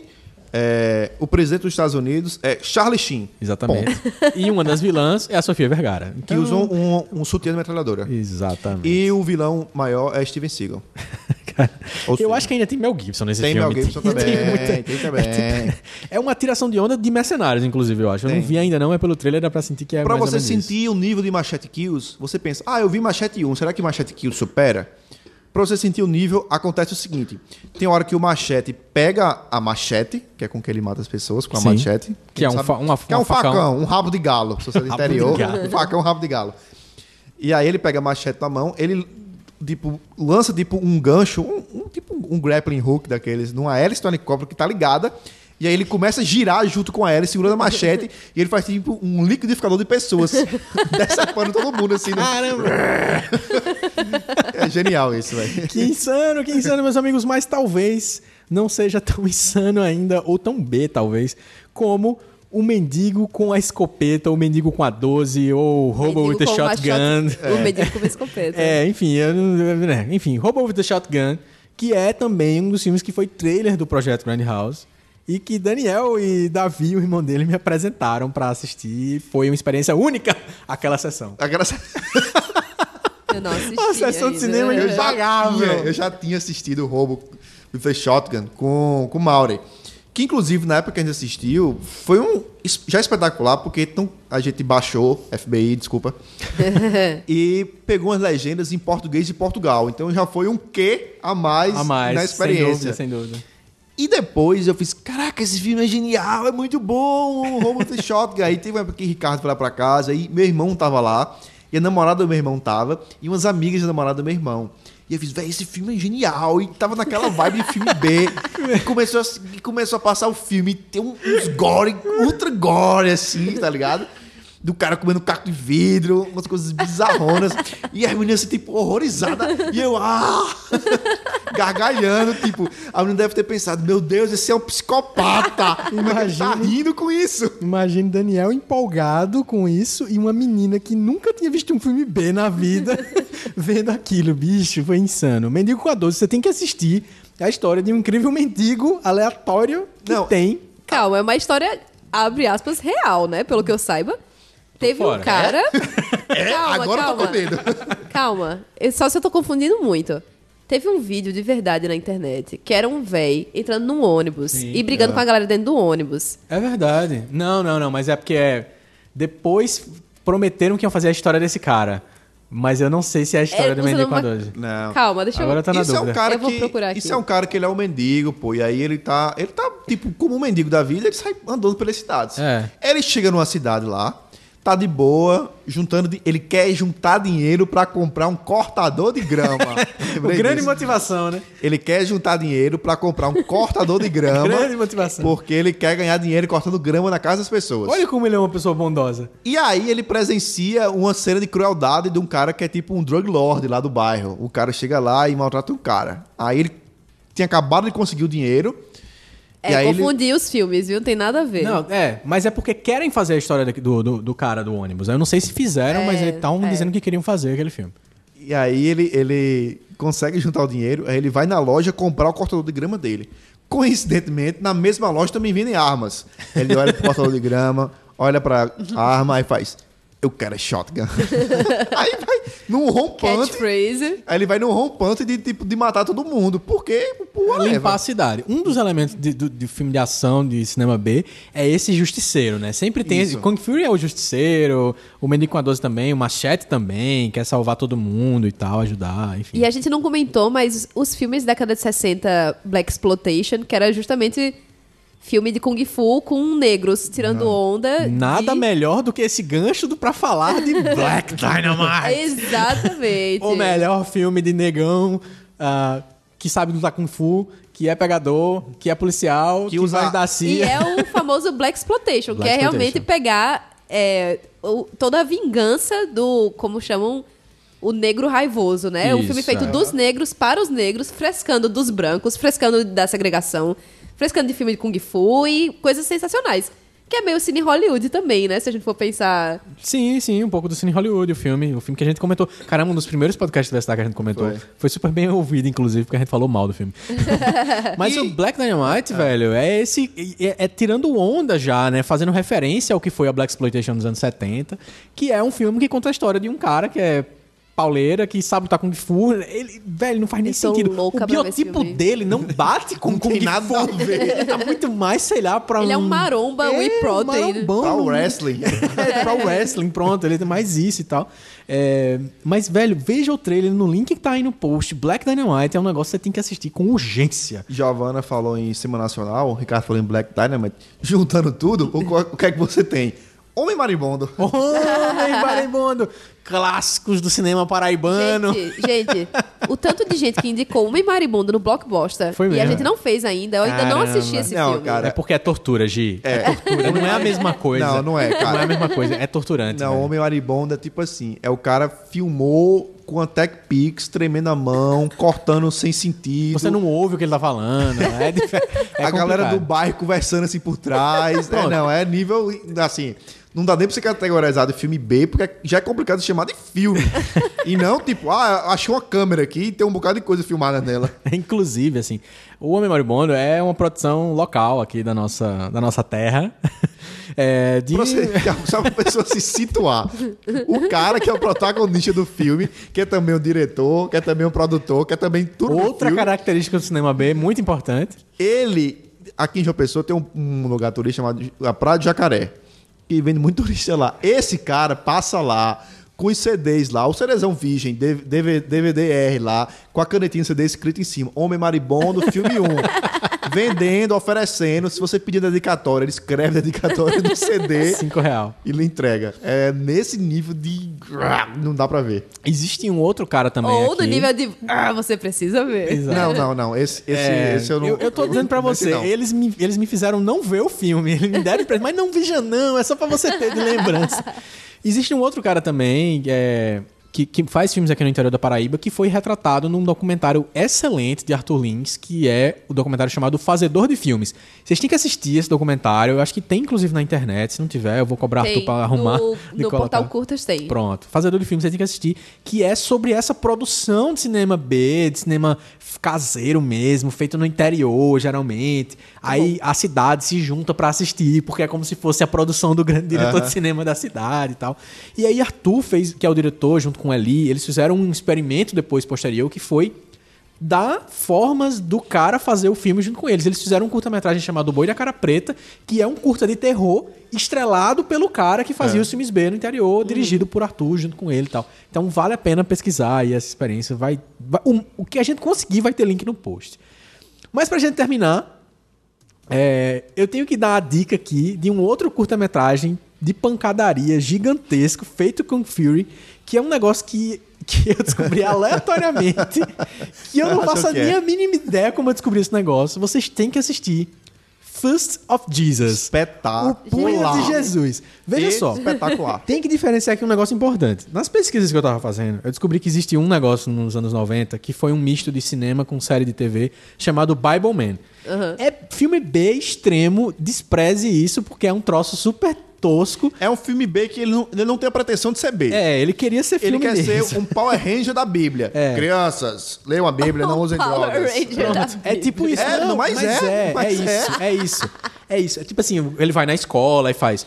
é, o presidente dos Estados Unidos é Charlie Sheen. Exatamente. E uma das vilãs é a Sofia Vergara. Que Então- usa um, um sutiã de metralhadora. Exatamente. E o vilão maior é Steven Seagal. Cara, eu seja, acho que ainda tem Mel Gibson nesse Tem filme. Mel Gibson também. muita- Tem também. É uma tiração de onda de mercenários, inclusive, eu acho. Eu não Tem. vi ainda não, é pelo trailer, dá pra sentir que é Pra você menos isso. sentir o nível de Machete Kills, você pensa, ah, eu vi Machete 1, será que Machete Kills supera? Pra você sentir o nível, acontece o seguinte: tem hora que o machete pega a machete, que é com que ele mata as pessoas, com a Sim. machete. Que é um fa- uma- que é um facão, facão. um rabo de galo, se você é do interior. Um facão, um rabo de galo. E aí ele pega a machete na mão, ele tipo, lança tipo um gancho, um, um- tipo um grappling hook daqueles, numa hélice do helicóptero que tá ligada. E aí ele começa a girar junto com a hélice, segurando a machete, e ele faz tipo um liquidificador de pessoas, decepando todo mundo assim. no- Caramba! É genial isso, velho. Que insano, que insano, meus amigos. Mas talvez não seja tão insano ainda, ou tão B, talvez, como o mendigo com a escopeta, o mendigo com a 12, ou o Hobo with the Shotgun. shot- O mendigo com uma escopeta. É, enfim, eu né, enfim, Hobo with the Shotgun, que é também um dos filmes que foi trailer do projeto Grand House e que Daniel e Davi, o irmão dele, me apresentaram pra assistir. Foi uma experiência única aquela sessão. Agora, Eu não assisti A sessão de cinema eu, já Impagável. tinha, eu já tinha assistido o Roubo with the Shotgun com, com o Mauri. Que, inclusive, na época que a gente assistiu, foi um já espetacular, porque então, a gente baixou, FBI, desculpa, e pegou as legendas em português de Portugal. Então já foi um quê a mais, A mais, na sem experiência. dúvida, sem dúvida. E depois eu fiz, caraca, esse filme é genial, é muito bom, the Shotgun. Aí teve uma época que o Ricardo foi lá pra casa, aí meu irmão tava lá, e a namorada do meu irmão tava, e umas amigas da namorada do meu irmão. E eu fiz, velho, esse filme é genial. E tava naquela vibe de filme B. E começou a, e começou a passar o filme, e tem uns gore, ultra gore, assim, tá ligado? Do cara comendo caco de vidro, umas coisas bizarronas. E as meninas, assim, tipo, horrorizadas. E eu, ah! Gargalhando, tipo, a menina deve ter pensado, meu Deus, esse é um psicopata. Como é tá rindo com isso? Imagine Daniel empolgado com isso e uma menina que nunca tinha visto um filme B na vida vendo aquilo, bicho, foi insano. Mendigo com a 12, você tem que assistir a história de um incrível mendigo aleatório que Não. tem. Calma, é uma história, abre aspas, real, né? Pelo que eu saiba. Teve fora. um cara. É, Calma, agora eu tô calma. com medo. Calma, só se eu tô confundindo muito. Teve um vídeo de verdade na internet que era um véi entrando num ônibus Sim, e brigando é. com a galera dentro do ônibus. É verdade. Não, não, não, mas é porque é. Depois prometeram que iam fazer a história desse cara. Mas eu não sei se é a história É, do Mendigo com a não vai- 12. Não. Calma, deixa Agora eu. tá na isso é um dúvida. cara Eu vou que procurar aqui. isso é um cara que ele é um mendigo, pô, e aí ele tá, ele tá tipo como um mendigo da vida, ele sai andando pelas cidades. É. Ele chega numa cidade lá, tá de boa, juntando, ele quer juntar dinheiro pra comprar um cortador de grama. Grande disso. motivação, né? Ele quer juntar dinheiro pra comprar um cortador de grama. Grande motivação. Porque ele quer ganhar dinheiro cortando grama na casa das pessoas. Olha como ele é uma pessoa bondosa. E aí ele presencia uma cena de crueldade de um cara que é tipo um drug lord lá do bairro. O cara chega lá e maltrata o cara. Aí ele tinha acabado de conseguir o dinheiro. E É, aí ele... confundir os filmes, viu? Não tem nada a ver. Não, é, mas é porque querem fazer a história do, do, do cara do ônibus. Eu não sei se fizeram, É, mas estavam é. dizendo que queriam fazer aquele filme. E aí ele, ele consegue juntar o dinheiro, aí ele vai na loja comprar o cortador de grama dele. Coincidentemente, na mesma loja também vendem armas. Ele olha pro cortador de grama, olha pra arma e faz. Eu quero é shotgun. aí vai num rompante. Catchphrase. Aí ele vai num rompante de tipo de matar todo mundo. Por quê? Por Limpar whatever. a cidade. Um dos elementos de, do- de filme de ação, de cinema B, é esse justiceiro, né? Sempre tem. Isso. Esse, Kung Fury é o justiceiro, o Mendigo com a 12 também, o Machete também, quer salvar todo mundo e tal, ajudar, enfim. E a gente não comentou, mas os filmes da década de 60, Black Exploitation, que era justamente filme de Kung Fu com negros tirando onda. Nada de... melhor do que esse gancho do, pra falar de Black Dynamite. Exatamente. o melhor filme de negão ah, que sabe lutar Kung Fu, que é pegador, que é policial, que, usa- vai da E CIA. é o famoso Black Exploitation, que é realmente pegar é, o- toda a vingança do, como chamam, o negro raivoso, né? um Isso, filme feito é. dos negros para os negros, frescando dos brancos, frescando da segregação, frescando de filme de Kung Fu e coisas sensacionais. Que é meio cine Hollywood também, né? Se a gente for pensar. Sim, sim, um pouco do Cine Hollywood, o filme. O filme que a gente comentou. Caramba, um dos primeiros podcasts da que a gente comentou. Foi. Foi. super bem ouvido, inclusive, porque a gente falou mal do filme. Mas E- o Black Dynamite, velho, é esse. É, é tirando onda já, né? Fazendo referência ao que foi a Black Exploitation nos anos 70, que é um filme que conta a história de um cara que é pauleira, que sabe lutar Kung Fu. Ele, velho, não faz nem sentido. louca O biotipo dele não bate com Não Kung tem nada Fu. a ver. Ele tá muito mais, sei lá, pra Ele é um um maromba whey protein. marombão, Pra o um- wrestling. é, pra wrestling, pronto, ele tem mais isso e tal. É, mas, velho, veja o trailer no link que tá aí no post. Black Dynamite é um negócio que você tem que assistir com urgência. Giovana falou em Cinema Nacional, o Ricardo falou em Black Dynamite. Juntando tudo, o, o que é que você tem? Homem Maribondo. Homem marimbondo! Clássicos do cinema paraibano. Gente, gente, o tanto de gente que indicou Homem Maribondo no Blockbuster Foi e a mesmo. gente não fez ainda. Eu ainda não Caramba. assisti esse Não, filme. cara. É porque é tortura, Gi. É, tortura. Não é a mesma coisa. Não, não é, cara. Não é a mesma coisa. É torturante. Não, velho. Homem Maribondo é tipo assim: é o cara filmou com a Tech Pix, tremendo a mão, cortando sem sentido. Você não ouve o que ele tá falando. É, dif- é a galera do bairro conversando assim por trás. é, não, é nível assim. Não dá nem pra você categorizar de filme B, porque já é complicado chamar de filme. e não, tipo, ah, achei uma câmera aqui e tem um bocado de coisa filmada nela. Inclusive, assim, o Homem Moribundo é uma produção local aqui da nossa, da nossa terra. É, de... Pra você, só pra pessoa se situar. O cara que é o protagonista do filme, que é também o diretor, que é também o produtor, que é também tudo do Outra característica do cinema B, muito importante. Ele, aqui em João Pessoa, tem um, um lugar turístico chamado a Praia de Jacaré, que vende muito turista lá. Esse cara passa lá com os CDs lá, o CDzão virgem, DV- DVD-R lá, com a canetinha CD escrito em cima, Homem Maribondo, filme 1. Vendendo, oferecendo. Se você pedir dedicatória, ele escreve dedicatória no CD Cinco real. e lhe entrega. É nesse nível de. Não dá pra ver. Existe um outro cara também Ou aqui. do nível de. Ah, você precisa ver. Exato. Não, não, não. Esse, esse, É, esse eu não. eu, eu tô dizendo pra você, eles me, eles me fizeram não ver o filme. Eles me deram presente, mas não veja não, é só pra você ter de lembrança. Existe um outro cara também é, que, que faz filmes aqui no interior da Paraíba que foi retratado num documentário excelente de Arthur Lins, que é o documentário chamado Fazedor de Filmes. Vocês têm que assistir esse documentário, eu acho que tem inclusive na internet, se não tiver eu vou cobrar Arthur Tem. pra arrumar. No, no. Portal Curtas tem. Pronto. Fazedor de filmes, você tem que assistir. Que é sobre essa produção de cinema B, de cinema caseiro mesmo, feito no interior, geralmente. Aí a cidade se junta pra assistir, porque é como se fosse a produção do grande diretor de cinema da cidade e tal. E aí Arthur fez, que é o diretor, junto com Eli, eles fizeram um experimento depois, posterior, que foi dar formas do cara fazer o filme junto com eles. Eles fizeram um curta-metragem chamado Boi da Cara Preta, que é um curta de terror estrelado pelo cara que fazia os filmes B no interior, dirigido por Arthur junto com ele e tal. Então vale a pena pesquisar aí essa experiência. Vai, vai- o, o que a gente conseguir vai ter link no post. Mas pra gente terminar, é, eu tenho que dar a dica aqui de um outro curta-metragem de pancadaria gigantesco feito com Fury, que é um negócio que, que eu descobri aleatoriamente, que eu não faço é? nem a mínima ideia como eu descobri esse negócio. Vocês têm que assistir. Fist of Jesus. O Espetacular. punho de Jesus. Veja só. Espetacular. Tem que diferenciar aqui um negócio importante. Nas pesquisas que eu tava fazendo, eu descobri que existia um negócio nos anos 90 que foi um misto de cinema com série de TV chamado Bible Man. É filme B extremo, despreze isso porque é um troço super tosco. É um filme B que ele não, ele não tem a pretensão de ser B. É, ele queria ser Ele filme quer desse. ser um Power Ranger da Bíblia. É. Crianças, leiam a Bíblia, não usem Power drogas. Ranger da É tipo isso. É, não, mas mas, é, é, mas é, isso, é isso. É isso. É tipo assim, ele vai na escola e faz.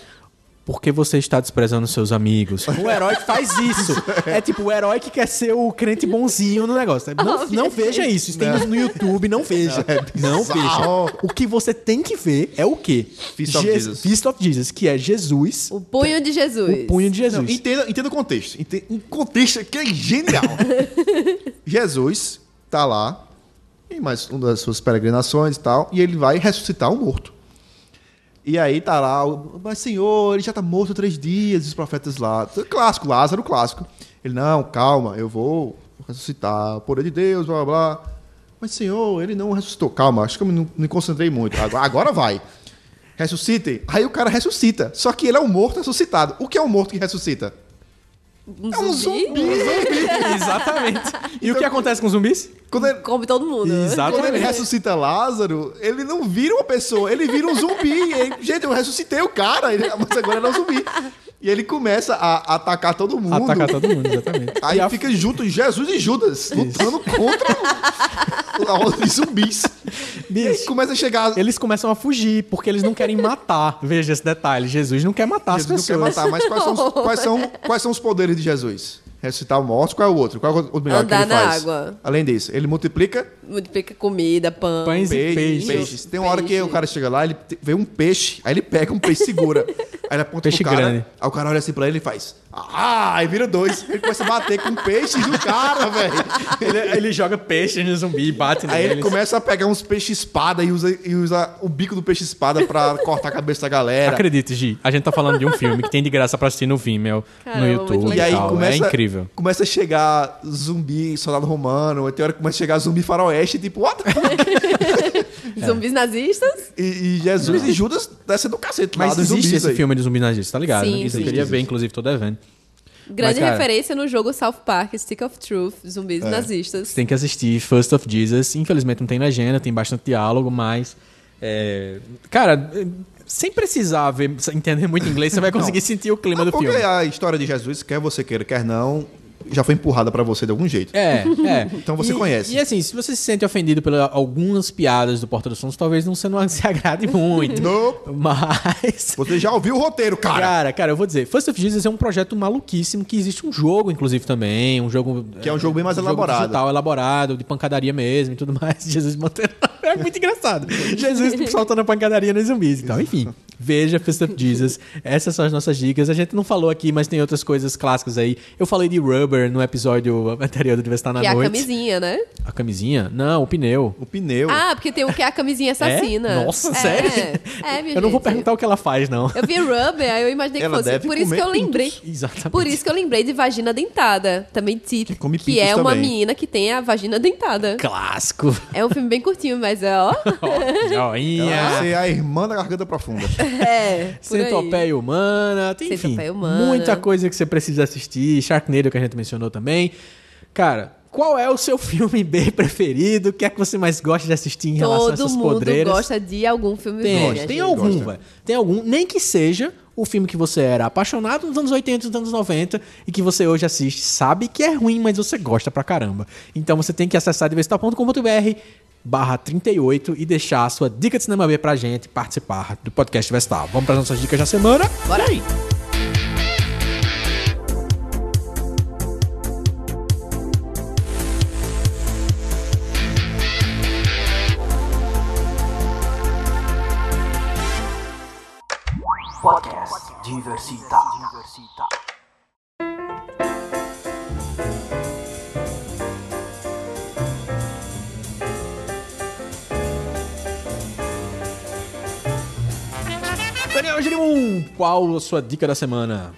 Por que você está desprezando seus amigos? O herói que faz isso. É tipo o herói que quer ser o crente bonzinho no negócio. Não, não veja isso. Isso tem no YouTube, não veja. Não veja. bizarro. O que você tem que ver é o quê? Feast of Je- Jesus. Feast of Jesus, que é Jesus, O punho de Jesus. o punho de Não, Jesus. entenda, entenda o contexto. Ente- Um contexto que é genial. Jesus tá lá em mais uma das suas peregrinações e tal, e ele vai ressuscitar um morto. E aí tá lá, mas senhor, ele já tá morto há três dias, os profetas lá. Clássico, Lázaro, clássico. Ele, não, calma, eu vou ressuscitar, poder de Deus, blá blá blá. Mas senhor, ele não ressuscitou. Calma, acho que eu não me concentrei muito. Agora, agora vai. Ressuscitem. Aí o cara ressuscita. Só que ele é um morto ressuscitado. O que é um morto que ressuscita? Um É um zumbi. Exatamente. E o que acontece com os zumbis? Quando ele, Come todo mundo. quando ele Exatamente. ressuscita Lázaro, ele não vira uma pessoa, ele vira um zumbi. Ele, gente, eu ressuscitei o cara, mas agora ele é um zumbi. E ele começa a atacar todo mundo. Atacar todo mundo, exatamente. Aí E a- fica junto Jesus e Judas, lutando contra a de zumbis. E Bicho. começa a chegar. Eles começam a fugir, porque eles não querem matar. Veja esse detalhe. Jesus não quer matar Jesus as não quer pessoas. matar, mas quais são, os, quais, são, quais são os poderes de Jesus? Ressuscitar mortos, qual é o outro? Qual é o melhor que Andar ele na faz? água. Além disso, ele multiplica Multiplica comida, pão. Pães e peixe, peixes. peixes. Tem uma hora que o cara chega lá, ele vê um peixe, aí ele pega um peixe e segura. Aí ele aponta Peixe pro cara, grande. aí o cara olha assim pra ele e faz. Ah, aí vira dois. Ele começa a bater com peixes no cara, velho. ele, ele joga peixe no zumbi e bate Aí ele começa a pegar uns peixes espada e usa, e usa o bico do peixe espada pra cortar a cabeça da galera. Acredite, Gi, a gente tá falando de um filme que tem de graça pra assistir no Vimeo, Caramba, no YouTube. E aí tal. começa, É incrível. começa a chegar zumbi, soldado romano, tem hora que começa a chegar zumbi faroeste, tipo, what the fuck? Zumbis nazistas? E, e Jesus e Judas descem do cacete lá Mas dos existe zumbis esse aí. filme de zumbi nazista, tá ligado? Sim, né? Isso eu queria Existe, ver, inclusive, tô devendo. Grande Mas, cara- referência no jogo South Park, Stick of Truth, zumbis nazistas. Você tem que assistir First of Jesus. Infelizmente não tem legenda, tem bastante diálogo, mas. é, Cara, sem precisar ver, entender muito inglês, você vai conseguir sentir o clima do Porque filme. a história de Jesus, quer você queira, quer não, já foi empurrada pra você de algum jeito. É, é. Então você E- conhece. E assim, se você se sente ofendido por algumas piadas do Porta dos Sons, talvez não, você não se agrade muito. Nope. Mas. Você já ouviu o roteiro, cara. Cara, cara, eu vou dizer, First of Jesus é um projeto maluquíssimo que existe um jogo, inclusive, também. Um jogo. Que é um jogo bem mais um elaborado. digital, elaborado, de pancadaria mesmo e tudo mais. Jesus mantendo. É muito engraçado. Jesus soltando a pancadaria nos zumbis. Então, enfim. Veja Fist of Jesus. Essas são as nossas dicas. A gente não falou aqui, mas tem outras coisas clássicas aí. Eu falei de Rubber no episódio anterior do Universitar na Que é a Noite. camisinha, né? A camisinha? Não, o pneu. O pneu. Ah, porque tem o que é a camisinha assassina. É? Nossa, É. sério? É, minha Eu não vou perguntar o que ela faz, não. Eu vi Rubber, aí eu imaginei que Ela fosse. deve Por isso que eu pintos. lembrei. Exatamente. Por isso que eu lembrei de vagina dentada. Também Teeth. Que come Que pintos é uma também. menina que tem a vagina dentada. Clássico. É um filme bem curtinho, mas é ó. Joinha. Você é a irmã da garganta profunda. É. Centopeia humana, tem enfim, Centopeia humana. muita coisa que você precisa assistir. Sharknado que a gente mencionou também. Cara, qual é o seu filme B preferido? O que é que você mais gosta de assistir em relação a Todo essas mundo podreiras? gosta de algum filme Tem, bom. tem gente. algum, velho. Tem algum, nem que seja o filme que você era apaixonado nos anos 80 nos anos 90 e que você hoje assiste, sabe que é ruim, mas você gosta pra caramba. Então você tem que acessar diversital.com.br barra 38 e deixar a sua dica de cinema B pra gente participar do podcast Vestal. Vamos para nossas dicas da semana? Bora aí. Podcast Diversita. Diversita. Girimum, qual a sua dica da semana?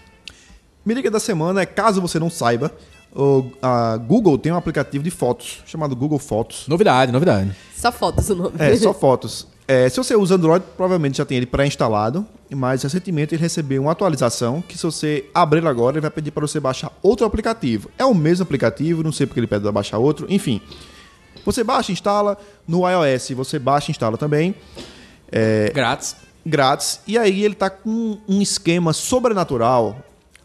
Minha dica da semana é, caso você não saiba, o, a Google tem um aplicativo de fotos chamado Google Fotos. Novidade, novidade. Só fotos o nome. É, só fotos. É, se você usa Android, provavelmente já tem ele pré-instalado, mas recentemente ele recebeu uma atualização que se você abrir ele agora, ele vai pedir para você baixar outro aplicativo. É o mesmo aplicativo, não sei porque ele pede para baixar outro, enfim. Você baixa, instala, no iOS você baixa e instala também, Grátis. Grátis, e aí ele tá com um esquema sobrenatural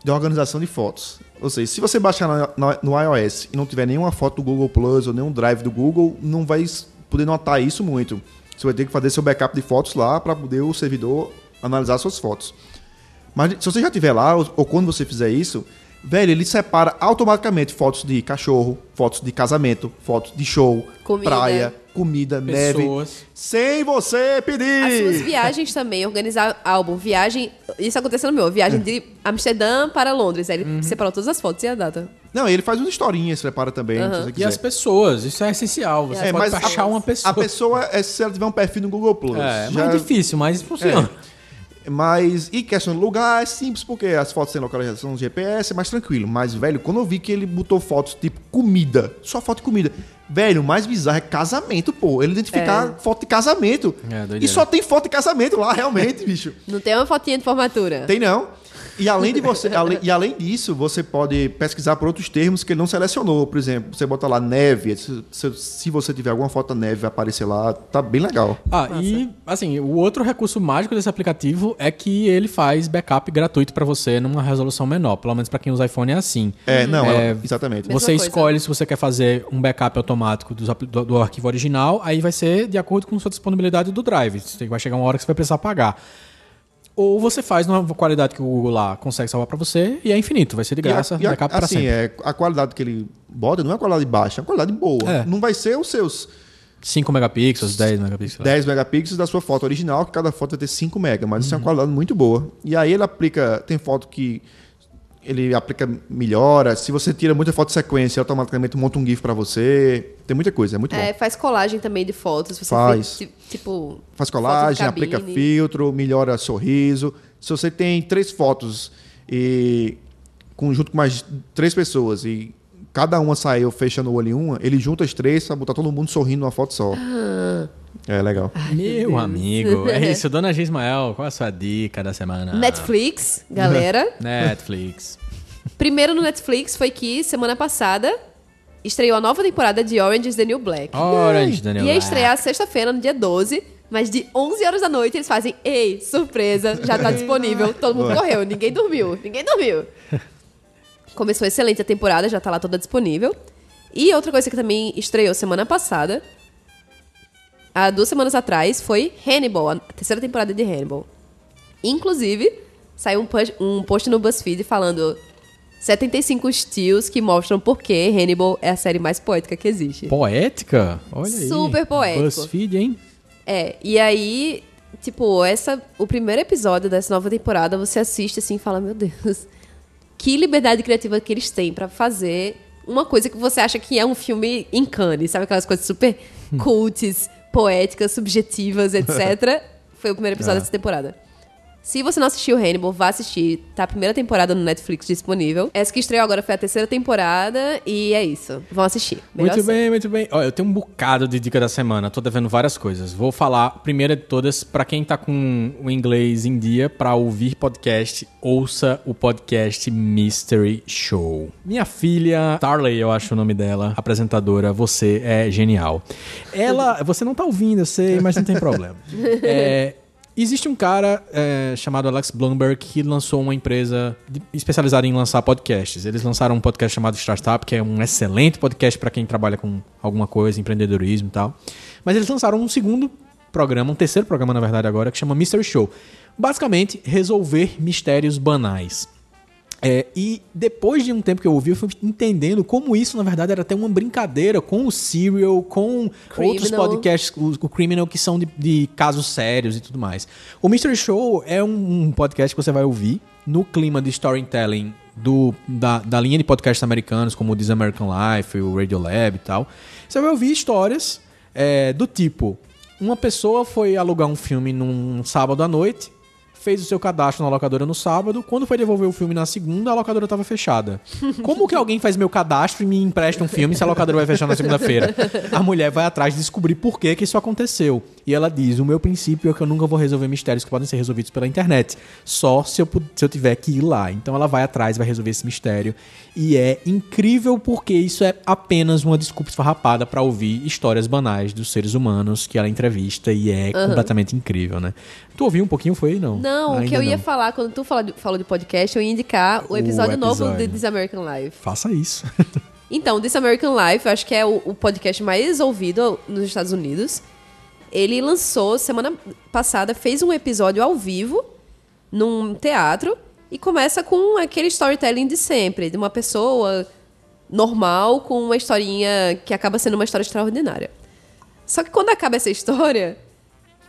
de organização de fotos. Ou seja, se você baixar no iOS e não tiver nenhuma foto do Google Plus ou nenhum drive do Google, não vai poder notar isso muito. Você vai ter que fazer seu backup de fotos lá para poder o servidor analisar suas fotos. Mas se você já tiver lá, ou, ou quando você fizer isso, velho, ele separa automaticamente fotos de cachorro, fotos de casamento, fotos de show, Comida. praia, comida, neve, Pessoas. sem você As pedir. suas viagens também, organizar álbum, viagem. Isso aconteceu no meu, viagem de Amsterdã para Londres. Aí ele Uhum. separou todas as fotos e a data. Não, ele faz uma historinha, separa também, você E as pessoas, isso é essencial. Você É, pode mas achar a, uma pessoa. A pessoa é se ela tiver um perfil no Google Plus. É, Já- mais difícil, mas funciona. Mas, e questão de lugar, é simples, porque as fotos têm localização no GPS, é mais tranquilo. Mas, velho, quando eu vi que ele botou fotos tipo comida, só foto de comida. Velho, o mais bizarro é casamento, pô. Ele identificar foto de casamento. É, e só tem foto de casamento lá, realmente, bicho. Não tem uma fotinha de formatura. Tem não. E além, de você, ale- e além disso, você pode pesquisar por outros termos que ele não selecionou. Por exemplo, você bota lá neve. Se, se- se você tiver alguma foto da neve, vai aparecer lá. Tá bem legal. Ah, e assim, o outro recurso mágico desse aplicativo é que ele faz backup gratuito pra você numa resolução menor. Pelo menos pra quem usa iPhone é assim. É, não, É, é, exatamente. Mesma você coisa. escolhe se você quer fazer um backup automático apli- do, do arquivo original, aí vai ser de acordo com sua disponibilidade do drive. Vai chegar uma hora que você vai precisar pagar. Ou você faz numa qualidade que o Google lá consegue salvar pra você e é infinito, vai ser de graça, E a- e a- backup pra assim, sempre. é, a qualidade que ele bota não é qualidade baixa, é uma qualidade boa. É. Não vai ser os seus 5 megapixels, 10 megapixels. 10 megapixels da sua foto original, que cada foto vai ter 5 mega, mas isso é uma qualidade muito boa. E aí ele aplica, tem foto que ele aplica melhora, se você tira muita foto de sequência, automaticamente monta um GIF pra você. Tem muita coisa, é muito É, bom. faz colagem também de fotos. Faz. vê, tipo. Faz colagem, aplica filtro, melhora sorriso. Se você tem três fotos e com, junto com mais três pessoas e cada uma saiu fechando o olho em uma, ele junta as três pra botar todo mundo sorrindo numa foto só. Ah. É legal. Meu amigo, é isso. Dona Gismael, qual é a sua dica da semana? Netflix, galera. Netflix. Primeiro no Netflix foi que, semana passada, estreou a nova temporada de Orange is the New Black. Orange, Daniel. Ia estrear sexta-feira, no dia 12, mas de 11 horas da noite eles fazem, ei, surpresa, já tá disponível. Todo mundo correu, ninguém dormiu, ninguém dormiu. Começou excelente a temporada, já tá lá toda disponível. E outra coisa que também estreou semana passada, há duas semanas atrás, foi Hannibal, a terceira temporada de Hannibal. Inclusive, saiu um, push- um post no BuzzFeed falando 75 estilos que mostram por que Hannibal é a série mais poética que existe. Poética? Olha aí. Super poético. BuzzFeed, hein? É, e aí, tipo, essa, o primeiro episódio dessa nova temporada, você assiste assim e fala, meu Deus, que liberdade criativa que eles têm pra fazer uma coisa que você acha que é um filme em Cannes, sabe aquelas coisas super cults, poéticas, subjetivas, etc. Foi o primeiro episódio Ah. dessa temporada. Se você não assistiu Hannibal, vá assistir. Tá a primeira temporada no Netflix disponível. Essa que estreou agora foi a terceira temporada e é isso. Vão assistir. Melhor Muito bem, muito bem. Ó, eu tenho um bocado de dica da semana. Tô devendo várias coisas. Vou falar, primeira de todas, pra quem tá com o inglês em dia, pra ouvir podcast, ouça o podcast Mystery Show. Minha filha, Tarley, eu acho o nome dela, apresentadora, você é genial. Ela, você não tá ouvindo, eu sei, mas não tem problema. É, Existe um cara é, chamado Alex Blumberg que lançou uma empresa de- especializada em lançar podcasts. Eles lançaram um podcast chamado Startup, que é um excelente podcast para quem trabalha com alguma coisa, empreendedorismo e tal. Mas eles lançaram um segundo programa, um terceiro programa, na verdade, agora, que chama Mystery Show. Basicamente, resolver mistérios banais. É, e depois de um tempo que eu ouvi, eu fui entendendo como isso, na verdade, era até uma brincadeira com o Serial, com outros Criminal. podcasts, o, o Criminal, que são de, de casos sérios e tudo mais. O Mystery Show é um, um podcast que você vai ouvir no clima de storytelling do, da, da linha de podcasts americanos, como o This American Life, o Radiolab e tal. Você vai ouvir histórias é, do tipo: uma pessoa foi alugar um filme num sábado à noite fez o seu cadastro na locadora no sábado, quando foi devolver o filme na segunda, a locadora estava fechada. Como que alguém faz meu cadastro e me empresta um filme se a locadora vai fechar na segunda-feira? A mulher vai atrás de descobrir por que, que isso aconteceu. E ela diz: o meu princípio é que eu nunca vou resolver mistérios que podem ser resolvidos pela internet. Só se eu, se eu tiver que ir lá. Então ela vai atrás, vai resolver esse mistério. E é incrível porque isso é apenas uma desculpa esfarrapada para ouvir histórias banais dos seres humanos que ela entrevista e é completamente incrível, né? Tu ouviu um pouquinho, foi? Não. Não, o que Ainda eu ia não. falar, quando tu fala de- falou de podcast, eu ia indicar o O episódio, novo episódio. de This American Life. Faça isso. Então, This American Life, eu acho que é o, o podcast mais ouvido nos Estados Unidos. Ele lançou semana passada, fez um episódio ao vivo num teatro e começa com aquele storytelling de sempre, de uma pessoa normal com uma historinha que acaba sendo uma história extraordinária. Só que quando acaba essa história,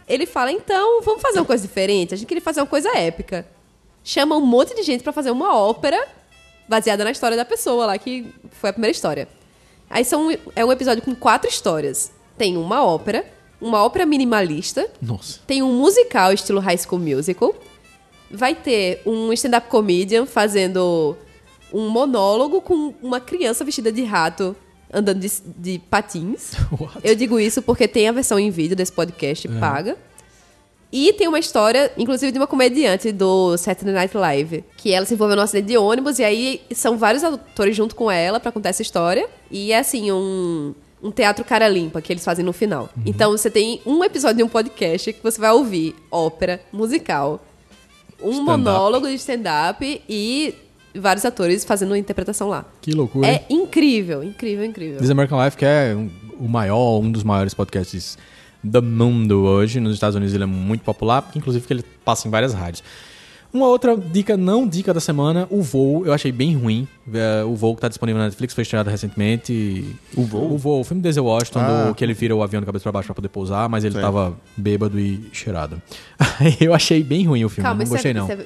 ele fala: então, vamos fazer uma coisa diferente. A gente queria fazer uma coisa épica. Chama um monte de gente pra fazer uma ópera baseada na história da pessoa lá, que foi a primeira história. Aí são, é um episódio com quatro histórias. Tem uma ópera, uma ópera minimalista, Nossa. tem um musical estilo High School Musical, vai ter um stand-up comedian fazendo um monólogo com uma criança vestida de rato andando de, de patins. What? Eu digo isso porque tem a versão em vídeo desse podcast paga. E tem uma história, inclusive, de uma comediante do Saturday Night Live, que ela se envolveu num acidente de ônibus, e aí são vários atores junto com ela pra contar essa história. E é assim, um, um teatro cara limpa que eles fazem no final. Então você tem um episódio de um podcast que você vai ouvir ópera, musical, um monólogo de stand-up e vários atores fazendo uma interpretação lá. Que loucura. É incrível, incrível, incrível. This American Life, que é um- o maior, um dos maiores podcasts do mundo hoje. Nos Estados Unidos ele é muito popular, inclusive que ele passa em várias rádios. Uma outra dica, não dica da semana, o voo, eu achei bem ruim. É, O voo que tá disponível na Netflix foi estreado recentemente. O voo? O voo, o filme do Denzel Washington, Ah. do- que ele vira o avião de cabeça pra baixo pra poder pousar, mas ele Sim. tava bêbado e cheirado. eu achei bem ruim o filme, Calma, não isso gostei é, não. é,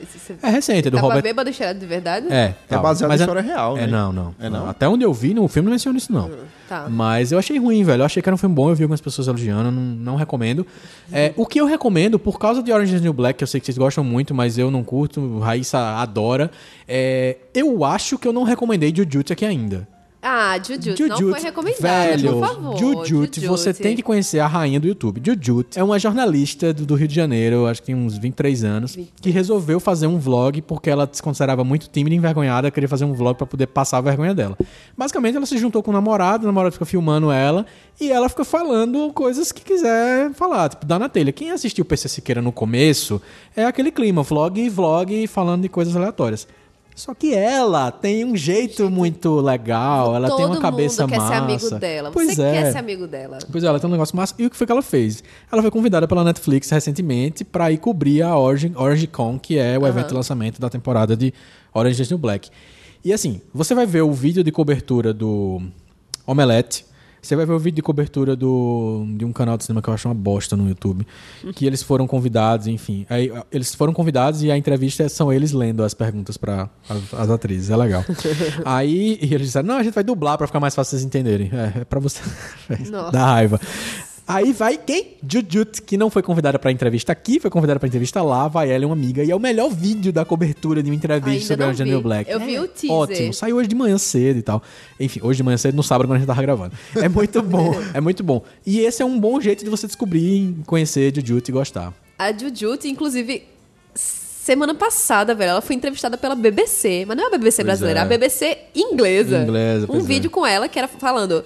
É recente, é do Tava Robert... bêbado e cheirado de verdade? É, tá, baseado mas em história real, É, né? não, não, É não? Até onde eu vi, no filme não menciona isso, não. Tá. Mas eu achei ruim, velho. Eu achei que era um filme bom, eu vi algumas pessoas elogiando, não, não recomendo. É, o que eu recomendo, por causa de Orange is the New Black, que eu sei que vocês gostam muito, mas eu não curto, Raíssa adora, é, eu acho que eu não recomendei Jujutsu aqui ainda. Ah, Jujutsu, não foi recomendado, velho, por favor. Jujutsu, você tem que conhecer a rainha do YouTube. Jujutsu é uma jornalista do, do Rio de Janeiro, acho que tem uns 23 anos, que resolveu fazer um vlog porque ela se considerava muito tímida e envergonhada, queria fazer um vlog pra poder passar a vergonha dela. Basicamente, ela se juntou com o namorado, o namorado fica filmando ela e ela fica falando coisas que quiser falar, tipo, dá na telha. Quem assistiu o PC Siqueira no começo é aquele clima, vlog, vlog, falando de coisas aleatórias. Só que ela tem um jeito muito legal, ela Todo tem uma cabeça mundo quer massa. ser amigo dela. Pois você é. quer ser amigo dela. Pois é, ela tem um negócio massa. E o que foi que ela fez? Ela foi convidada pela Netflix recentemente pra ir cobrir a Orange, Orange Con, que é o evento de lançamento da temporada de Orange is the New Black. E assim, você vai ver o vídeo de cobertura do Omelette. Você vai ver o vídeo de cobertura do, de um canal de cinema que eu acho uma bosta no YouTube. Que eles foram convidados, enfim. Aí, eles foram convidados e a entrevista são eles lendo as perguntas para as, as atrizes. É legal. Aí eles disseram: não, a gente vai dublar pra ficar mais fácil vocês entenderem. É, é pra você. Nossa. Dá raiva. Aí vai quem? Jujut, que não foi convidada pra entrevista aqui, foi convidada pra entrevista lá, vai ela e uma amiga. E é o melhor vídeo da cobertura de uma entrevista Ainda sobre a Janelle. Black. Eu É vi o teaser. Ótimo, saiu hoje de manhã cedo e tal. Enfim, hoje de manhã cedo, no sábado, quando a gente tava gravando. É muito bom, é muito bom. E esse é um bom jeito de você descobrir, conhecer Jujut e gostar. A Jujutsu, inclusive, semana passada, velho, ela foi entrevistada pela BBC. Mas não é a BBC brasileira, é. é a BBC inglesa. Inglesa, Um pois é. vídeo com ela que era falando...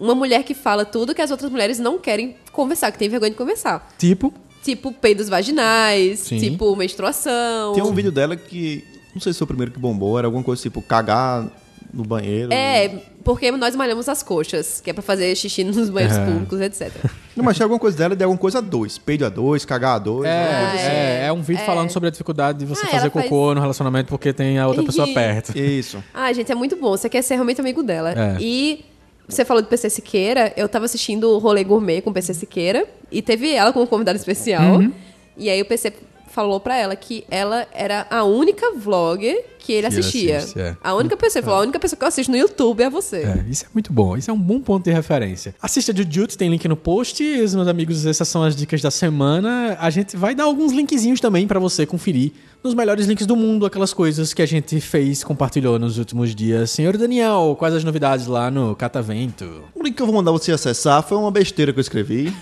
Uma mulher que fala tudo que as outras mulheres não querem conversar, que tem vergonha de conversar. Tipo, Tipo peidos vaginais, Sim. tipo menstruação. Tem um vídeo dela que. Não sei se foi o primeiro que bombou, era alguma coisa tipo cagar no banheiro. É, porque nós malhamos as coxas, que é pra fazer xixi nos banheiros É. públicos, etc. Não, mas tinha alguma coisa dela de alguma coisa a dois. Peido a dois, cagar a dois. coisa assim. é, é um vídeo falando sobre a dificuldade de você Ah, fazer ela faz- cocô no relacionamento porque tem a outra pessoa perto. Isso. Ah, gente, é muito bom. Você quer ser realmente amigo dela. É. E você falou do PC Siqueira, eu tava assistindo o Rolê Gourmet com o PC Siqueira e teve ela como convidada especial. Uhum. E aí o PC falou pra ela que ela era a única vlogger que ele Que assistia. assiste, é. A única pessoa, ele falou, a única pessoa que eu assisto no YouTube é você. É, isso é muito bom. Isso é um bom ponto de referência. Assista Jujutsu, tem link no post. Os meus amigos, essas são as dicas da semana. A gente vai dar alguns linkzinhos também pra você conferir nos melhores links do mundo, aquelas coisas que a gente fez, compartilhou nos últimos dias. Senhor Daniel, quais as novidades lá no Catavento? O link que eu vou mandar você acessar foi uma besteira que eu escrevi.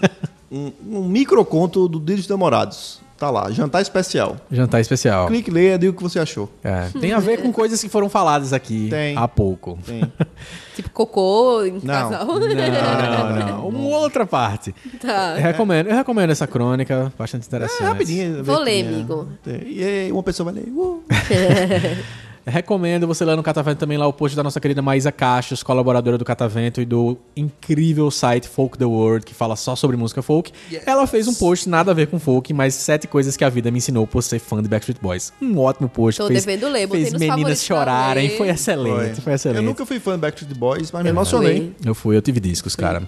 um, um microconto do Dia dos Namorados. Tá lá, jantar especial. Jantar especial. Clique, leia, diga o que você achou. É, tem a ver com coisas que foram faladas aqui Tem. há pouco. Tem. Tipo cocô em Não. casal. Não, não, não. Uma outra parte. Tá. Eu recomendo, eu recomendo essa crônica, bastante interessante. É rapidinho. Vou ler, amigo. E aí uma pessoa vai ler. Uh. Recomendo você ler no Catavento também lá o post da nossa querida Maísa Cachos, colaboradora do Catavento e do incrível site Folk the World, que fala só sobre música folk. Ela fez um post nada a ver com folk, mas sete coisas que a vida me ensinou por ser fã de Backstreet Boys. Um ótimo post. Tô fez, devendo ler, fez meninas chorarem. Foi excelente, foi, excelente. Eu nunca fui fã do Backstreet Boys, mas me emocionei. Eu fui, eu tive discos, cara.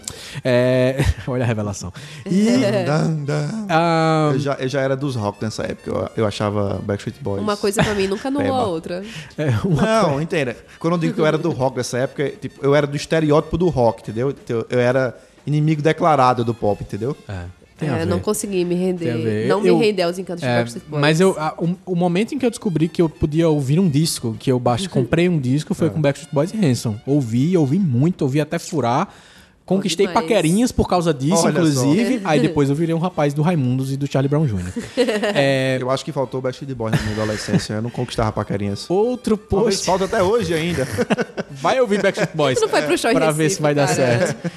É, Olha a revelação. E. Dan, dan. ah, Eu, já, eu já era dos rock nessa época. Eu, eu achava Backstreet Boys. Uma coisa pra mim nunca anulou a outra. É, uma- Não, entenda. Quando eu digo que eu era do rock nessa época, tipo, eu era do estereótipo do rock, entendeu? Eu, eu era inimigo declarado do pop, entendeu? É, tem a É, ver. não consegui me render. Não Eu- me render aos encantos de É, Backstreet Boys. mas eu, a- o, o momento em que eu descobri que eu podia ouvir um disco, que eu baixei, comprei um disco, É. foi com Backstreet Boys e Hanson. Ouvi, ouvi muito, ouvi até furar. Conquistei demais. paquerinhas por causa disso, Olha inclusive. Aí depois eu virei um rapaz do Raimundos e do Charlie Brown Jr. É, Eu acho que faltou Backstreet Boys na minha adolescência. Eu não conquistava paquerinhas. outro Talvez post. falta até hoje ainda. Vai ouvir Backstreet Boys. Não foi pro show Pra ver Recife, se vai dar cara. certo.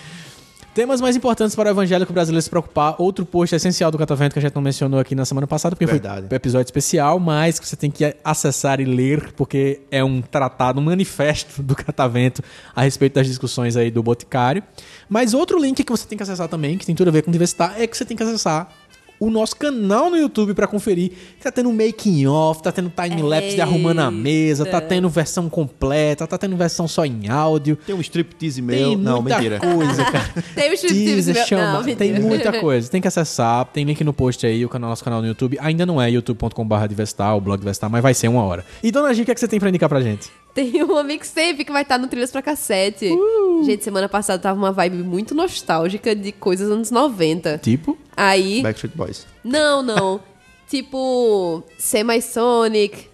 Temas mais importantes para o evangélico brasileiro se preocupar. Outro post essencial do Catavento que a gente não mencionou aqui na semana passada, porque Verdade. foi um episódio especial, mas que você tem que acessar e ler, porque é um tratado, um manifesto do Catavento a respeito das discussões aí do Boticário. Mas outro link que você tem que acessar também, que tem tudo a ver com diversidade, é que você tem que acessar o nosso canal no YouTube pra conferir. Tá tendo making off, tá tendo time lapse de arrumando a mesa, tá tendo versão completa, tá tendo versão só em áudio. Tem um striptease Tem meu. Não, muita mentira. coisa, cara. Tem o striptease meu- chama. Não, tem mentira. muita coisa. Tem que acessar. Tem link no post aí, o canal, nosso canal no YouTube. Ainda não é youtube.com.br Diversitar, o blog Diversitar, mas vai ser uma hora. E Dona G, o que, é que você tem pra indicar pra gente? Tem uma mixtape que vai estar no Trilhas pra Cassete. Uh! Gente, semana passada tava uma vibe muito nostálgica de coisas anos 90. Tipo? Aí. Backstreet Boys. Não, não. tipo. Semi-Sonic.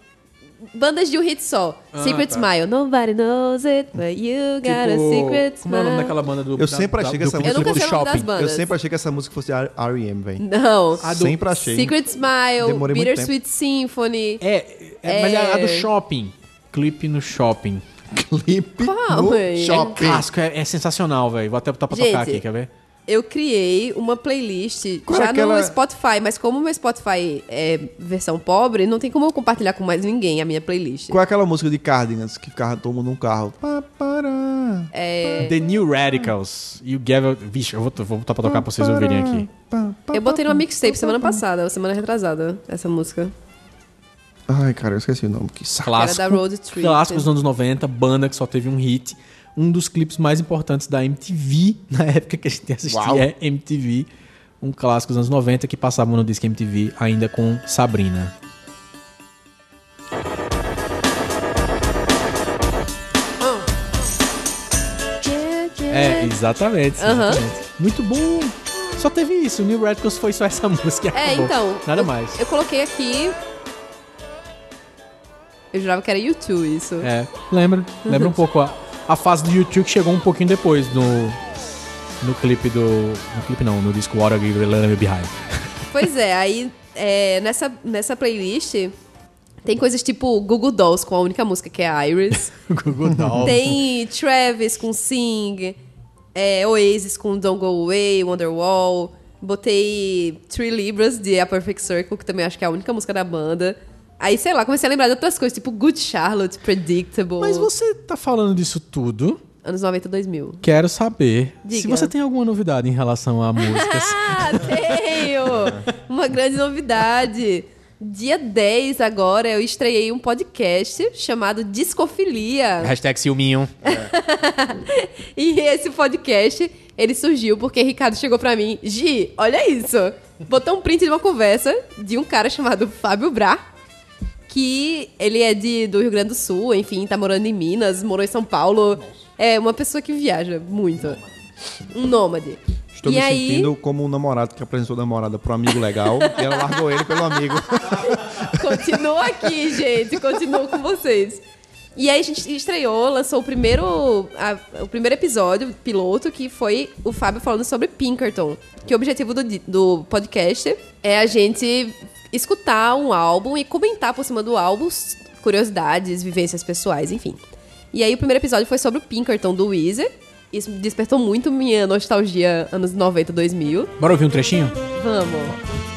Bandas de um hit só. Ah, Secret tá. Smile. Nobody knows it, but you got a Tipo, secret Como é o nome smile. daquela banda do Eu sempre achei que essa nome das shopping? bandas. Eu sempre achei que essa música fosse R- R.E.M., velho. Não. A do- Sempre achei. Secret Smile, Demorei Bittersweet Symphony. É, é, mas é a do shopping. Clipe no shopping. Clipe Qual, no véi? shopping. Clássico, é, é sensacional, velho. Vou até botar pra Gente, tocar aqui, quer ver? Eu criei uma playlist Qual é já aquela- no Spotify, mas como o meu Spotify é versão pobre, não tem como eu compartilhar com mais ninguém a minha playlist. Qual é aquela música de Cardigans que ficava todo mundo num carro? Pá, pará, É, The New Radicals. E o Gavin... Vixe, eu vou, vou botar pra tocar pra vocês ouvirem aqui. pá, pá, eu botei numa mixtape semana passada, semana retrasada, essa música. Ai, cara, eu esqueci o nome. Que saco. Clássico. Era da Road Trip. Clássico dos anos 90, banda que só teve um hit. Um dos clipes mais importantes da MTV, na época que a gente assistia Uau. MTV. Um clássico dos anos 90 que passava no Disque MTV ainda com Sabrina. É, exatamente. Exatamente. Muito bom. Só teve isso. New Radicals foi só essa música. É, acabou. então. Nada eu, mais. Eu coloquei aqui. Eu jurava que era YouTube isso. É, lembra. Lembra um pouco a, a fase do YouTube que chegou um pouquinho depois no, no clipe do. No clipe não, no disco I Give Behind. Pois é, aí é, nessa, nessa playlist tem coisas tipo Google Dolls com a única música que é Iris. Google Doll. tem Travis com Sing, é, Oasis com Don't Go Away, Wonderwall. Botei Three Libras de A Perfect Circle, que também acho que é a única música da banda. Aí, sei lá, comecei a lembrar de outras coisas, tipo Good Charlotte, Predictable. Mas você tá falando disso tudo? Anos 90 2000. Quero saber se Diga. você tem alguma novidade em relação a músicas. Ah, tenho! Uma grande novidade. Dia 10 agora eu estreiei um podcast chamado Discofilia. Hashtag ciúminho. E esse podcast, ele surgiu porque Ricardo chegou pra mim, Gi, olha isso. Botou um print de uma conversa de um cara chamado Fábio Bra, que ele é de, do Rio Grande do Sul, enfim, tá morando em Minas, morou em São Paulo. É uma pessoa que viaja muito. Um nômade. Estou e me aí, sentindo como um namorado que apresentou a namorada pro amigo legal e ela largou ele pelo amigo. Continuo aqui, gente. Continuo com vocês. E aí a gente estreou, lançou o primeiro, a- o primeiro episódio, piloto, que foi o Fábio falando sobre Pinkerton. Que o objetivo do, do podcast é a gente escutar um álbum e comentar por cima do álbum curiosidades, vivências pessoais, enfim. E aí o primeiro episódio foi sobre o Pinkerton do Weezer. Isso despertou muito minha nostalgia anos 90, 2000. Bora ouvir um trechinho? Vamos.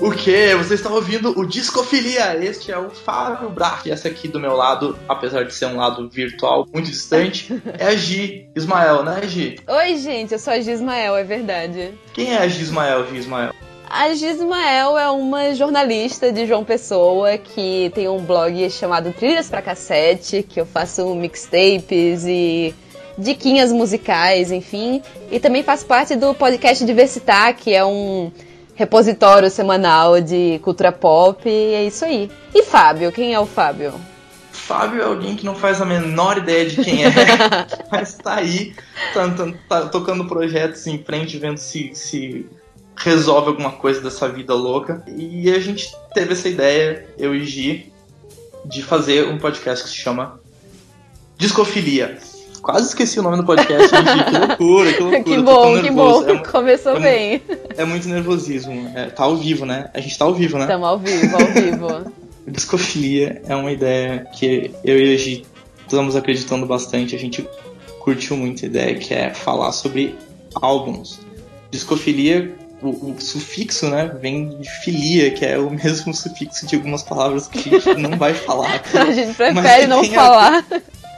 O que? Você está ouvindo o Discofilia. Este é o Fábio Brach. E essa aqui do meu lado, apesar de ser um lado virtual muito distante, é a Gi Ismael, né, Gi? Oi, gente, eu sou a Gismael, é verdade. Quem é a Gi Ismael, Gi Ismael? A Gismael é uma jornalista de João Pessoa que tem um blog chamado Trilhas pra Cassete, que eu faço mixtapes e diquinhas musicais, enfim. E também faço parte do podcast Diversitar, que é um repositório semanal de cultura pop, e é isso aí. E Fábio, quem é o Fábio? Fábio é alguém que não faz a menor ideia de quem é, mas tá aí, tá, tá- tá tocando projetos em frente, vendo se, se resolve alguma coisa dessa vida louca. E a gente teve essa ideia, eu e Gi, de fazer um podcast que se chama Discofilia. Quase esqueci o nome do podcast, Gi? Que loucura, que loucura. que bom, que bom, É, começou é- bem. é muito nervosismo. É, tá ao vivo, né? A gente tá ao vivo, né? Estamos ao vivo, ao vivo. Discofilia é uma ideia que eu e a Gi estamos acreditando bastante. A gente curtiu muito a ideia, que é falar sobre álbuns. Discofilia, o, o sufixo, né, vem de filia, que é o mesmo sufixo de algumas palavras que a gente não vai falar. A gente prefere não tem a- falar.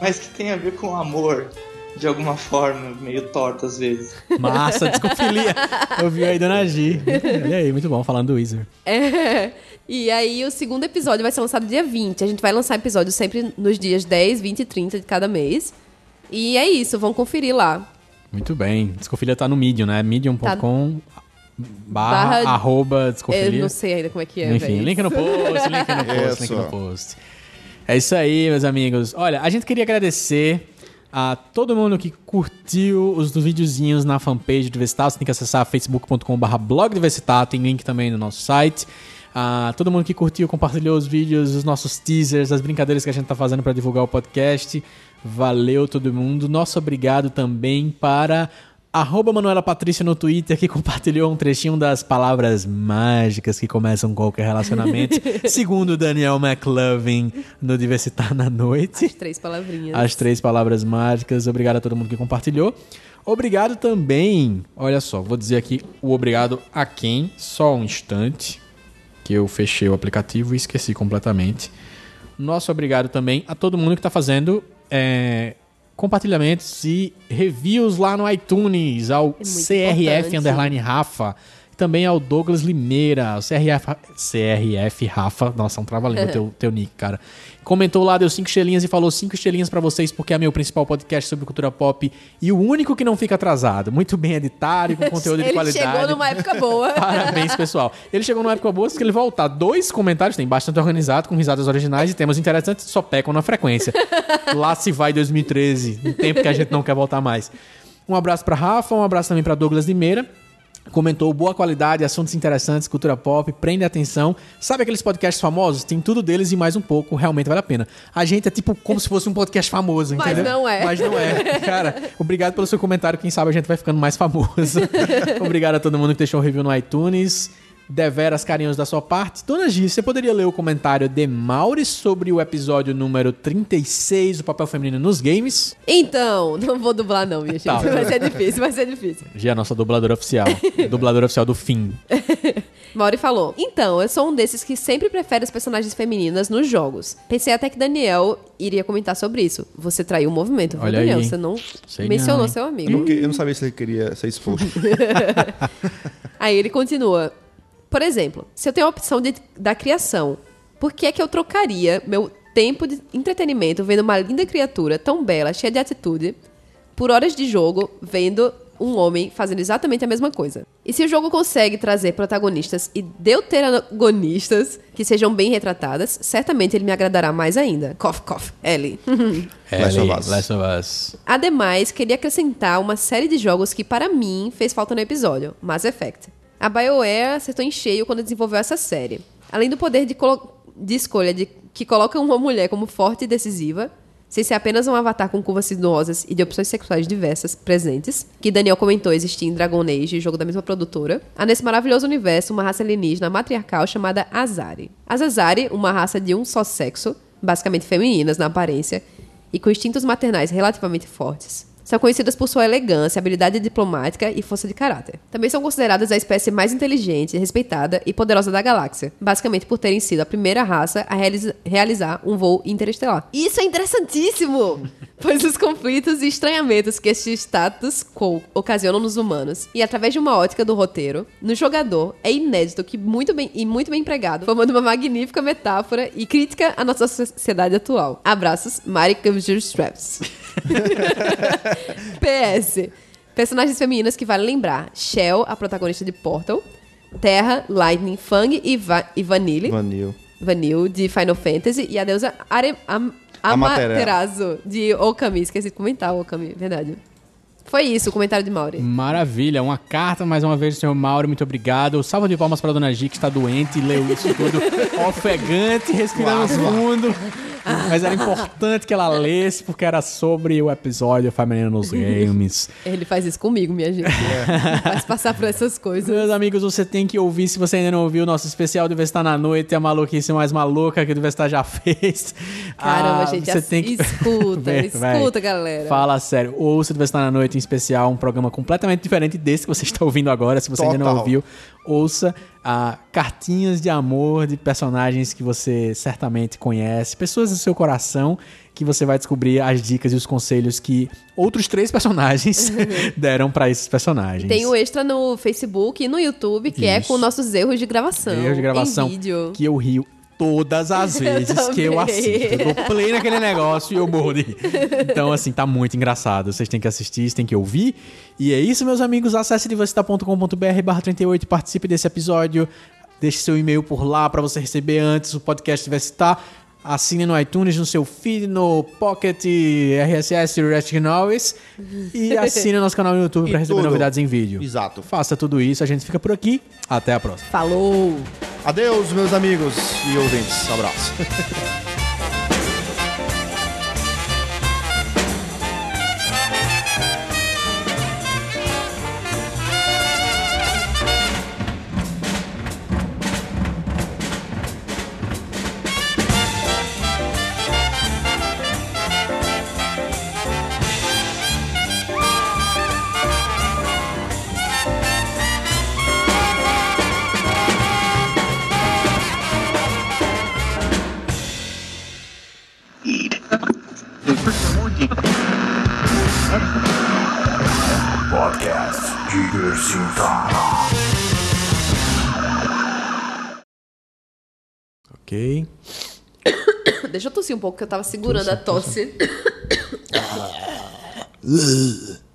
Mas que tem a ver com amor. de alguma forma, meio torta às vezes. Massa, desconfilia. Eu vi aí Dona G. Olha aí, muito bom, falando do Weezer. É. E aí o segundo episódio vai ser lançado dia 20. A gente vai lançar episódios sempre nos dias 10, 20 e 30 de cada mês. E é isso, vão conferir lá. Muito bem. Desconfilia tá no Medium, né? Medium.com barra, Barra- arroba Eu desconfilia. não sei ainda como é que é, Enfim, velho. link no post, link no post, link no post. É isso aí, meus amigos. Olha, a gente queria agradecer a todo mundo que curtiu os videozinhos na fanpage do Diversitar. Você tem que acessar facebook.com.br blog Diversitar, tem link também no nosso site. A todo mundo que curtiu, compartilhou os vídeos, os nossos teasers, as brincadeiras que a gente tá fazendo para divulgar o podcast. Valeu todo mundo. Nosso obrigado também para Arroba Manuela Patrícia no Twitter, que compartilhou um trechinho das palavras mágicas que começam qualquer relacionamento. segundo Daniel McLovin, no Diversitar na Noite. As três palavrinhas. As três palavras mágicas. Obrigado a todo mundo que compartilhou. Obrigado também. Olha só, vou dizer aqui o obrigado a quem? Só um instante. Que eu fechei o aplicativo e esqueci completamente. Nosso obrigado também a todo mundo que está fazendo é, compartilhamentos e reviews lá no iTunes, ao muito CRF importante. Underline Rafa. Também ao Douglas Limeira, o CRF, CRF Rafa, nossa, um trava-língua teu, teu nick, cara. Comentou lá, deu cinco estrelinhas e falou cinco estrelinhas pra vocês porque é meu principal podcast sobre cultura pop e o único que não fica atrasado. Muito bem editado e com conteúdo de Ele qualidade. chegou numa época boa. Parabéns, pessoal. Ele chegou numa época boa, que ele voltar. Dois comentários, tem bastante organizado, com risadas originais e temas interessantes, só pecam na frequência. Lá se vai 2013, um tempo que a gente não quer voltar mais. Um abraço pra Rafa, um abraço também pra Douglas Limeira. Comentou boa qualidade, assuntos interessantes, cultura pop, prende atenção. Sabe aqueles podcasts famosos? Tem tudo deles e mais um pouco, realmente vale a pena. A gente é tipo como se fosse um podcast famoso, Mas entendeu? não é. Mas não é. Cara, obrigado pelo seu comentário. Quem sabe a gente vai ficando mais famoso. obrigado a todo mundo que deixou um review no iTunes. Deveras carinhos da sua parte. Dona Gi, você poderia ler o comentário de Mauri sobre o episódio número 36, o papel feminino nos games? Então, não vou dublar não, minha gente. Tá. Vai ser difícil, vai ser difícil. Gi é a nossa dubladora oficial. dubladora oficial do fim. Mauri falou: Então, eu sou um desses que sempre prefere as personagens femininas nos jogos. Pensei até que Daniel iria comentar sobre isso. Você traiu o movimento, viu, Olha Daniel? aí. Você não Sei mencionou não, seu Eu amigo. não, eu não sabia se ele queria ser exposto. Aí ele continua. Por exemplo, se eu tenho a opção de- da criação, por que é que eu trocaria meu tempo de entretenimento vendo uma linda criatura tão bela, cheia de atitude, por horas de jogo vendo um homem fazendo exatamente a mesma coisa? E se o jogo consegue trazer protagonistas e deuteragonistas que sejam bem retratadas, certamente ele me agradará mais ainda. Cough, cough, Ellie. Last of Ellie, Us. Last of Us. Ademais, queria acrescentar uma série de jogos que, para mim, fez falta no episódio: Mass Effect. A BioWare acertou em cheio quando desenvolveu essa série. Além do poder de, de escolha de que coloca uma mulher como forte e decisiva, sem ser apenas um avatar com curvas sinuosas e de opções sexuais diversas presentes, que Daniel comentou existir em Dragon Age, jogo da mesma produtora, há nesse maravilhoso universo uma raça alienígena matriarcal chamada Azari. As Azari, uma raça de um só sexo, basicamente femininas na aparência, e com instintos maternais relativamente fortes. São conhecidas por sua elegância, habilidade diplomática e força de caráter. Também são consideradas a espécie mais inteligente, respeitada e poderosa da galáxia, basicamente por terem sido a primeira raça a realiza- realizar um voo interestelar. Isso é interessantíssimo! pois os conflitos e estranhamentos que este status quo ocasionam nos humanos, e através de uma ótica do roteiro, no jogador é inédito que muito bem e muito bem empregado, formando uma magnífica metáfora e crítica à nossa sociedade atual. Abraços, Mari Straps. PS. Personagens femininas que vale lembrar: Shell, a protagonista de Portal, Terra, Lightning, Fang e, Va e Vanille, Vanil. Vanille de Final Fantasy e a deusa Are Am Amaterasu. De Okami. Esqueci de comentar Okami, verdade. Foi isso o comentário de Mauri. Maravilha, uma carta mais uma vez do senhor Mauro, muito obrigado. Salva de palmas para a dona G, que está doente e leu isso tudo ofegante, respirando fundo. Mas era importante que ela lesse, porque era sobre o episódio Feminino nos Games. Ele faz isso comigo, minha gente. Faz passar por essas coisas. Meus amigos, você tem que ouvir, se você ainda não ouviu, o nosso especial do Vestar na Noite, a maluquice mais maluca que o Vestar já fez. Caramba, Ah, gente, você ass- tem que... escuta, Véi, véi. escuta, galera. Fala sério, ouça o do Vestar na Noite em especial, um programa completamente diferente desse que você está ouvindo agora, se você ainda não Total. ouviu, ouça. ah, cartinhas de amor de personagens que você certamente conhece, pessoas do seu coração que você vai descobrir as dicas e os conselhos que outros três personagens deram pra esses personagens. Tem o extra no Facebook e no YouTube, que é Isso. com nossos erros de gravação. erros de gravação Em vídeo. que eu rio todas as vezes que eu assisto. Eu dou play naquele negócio e eu morro de. Então, assim, tá muito engraçado. Vocês têm que assistir, vocês têm que ouvir. E é isso, meus amigos. Acesse diversita.com.br barra 38 e participe desse episódio. Deixe seu e-mail por lá para você receber antes o podcast Diversitar. Assine no iTunes, no seu feed, no Pocket, RSS, Resting Noise. E assine no nosso canal no YouTube para receber tudo. novidades em vídeo. Exato. Faça tudo isso. A gente fica por aqui. Até a próxima. Falou! Adeus, meus amigos e ouvintes. Abraço. Podcast Diversita. Ok. Deixa eu tossir um pouco, que eu tava segurando a tosse. Ugh.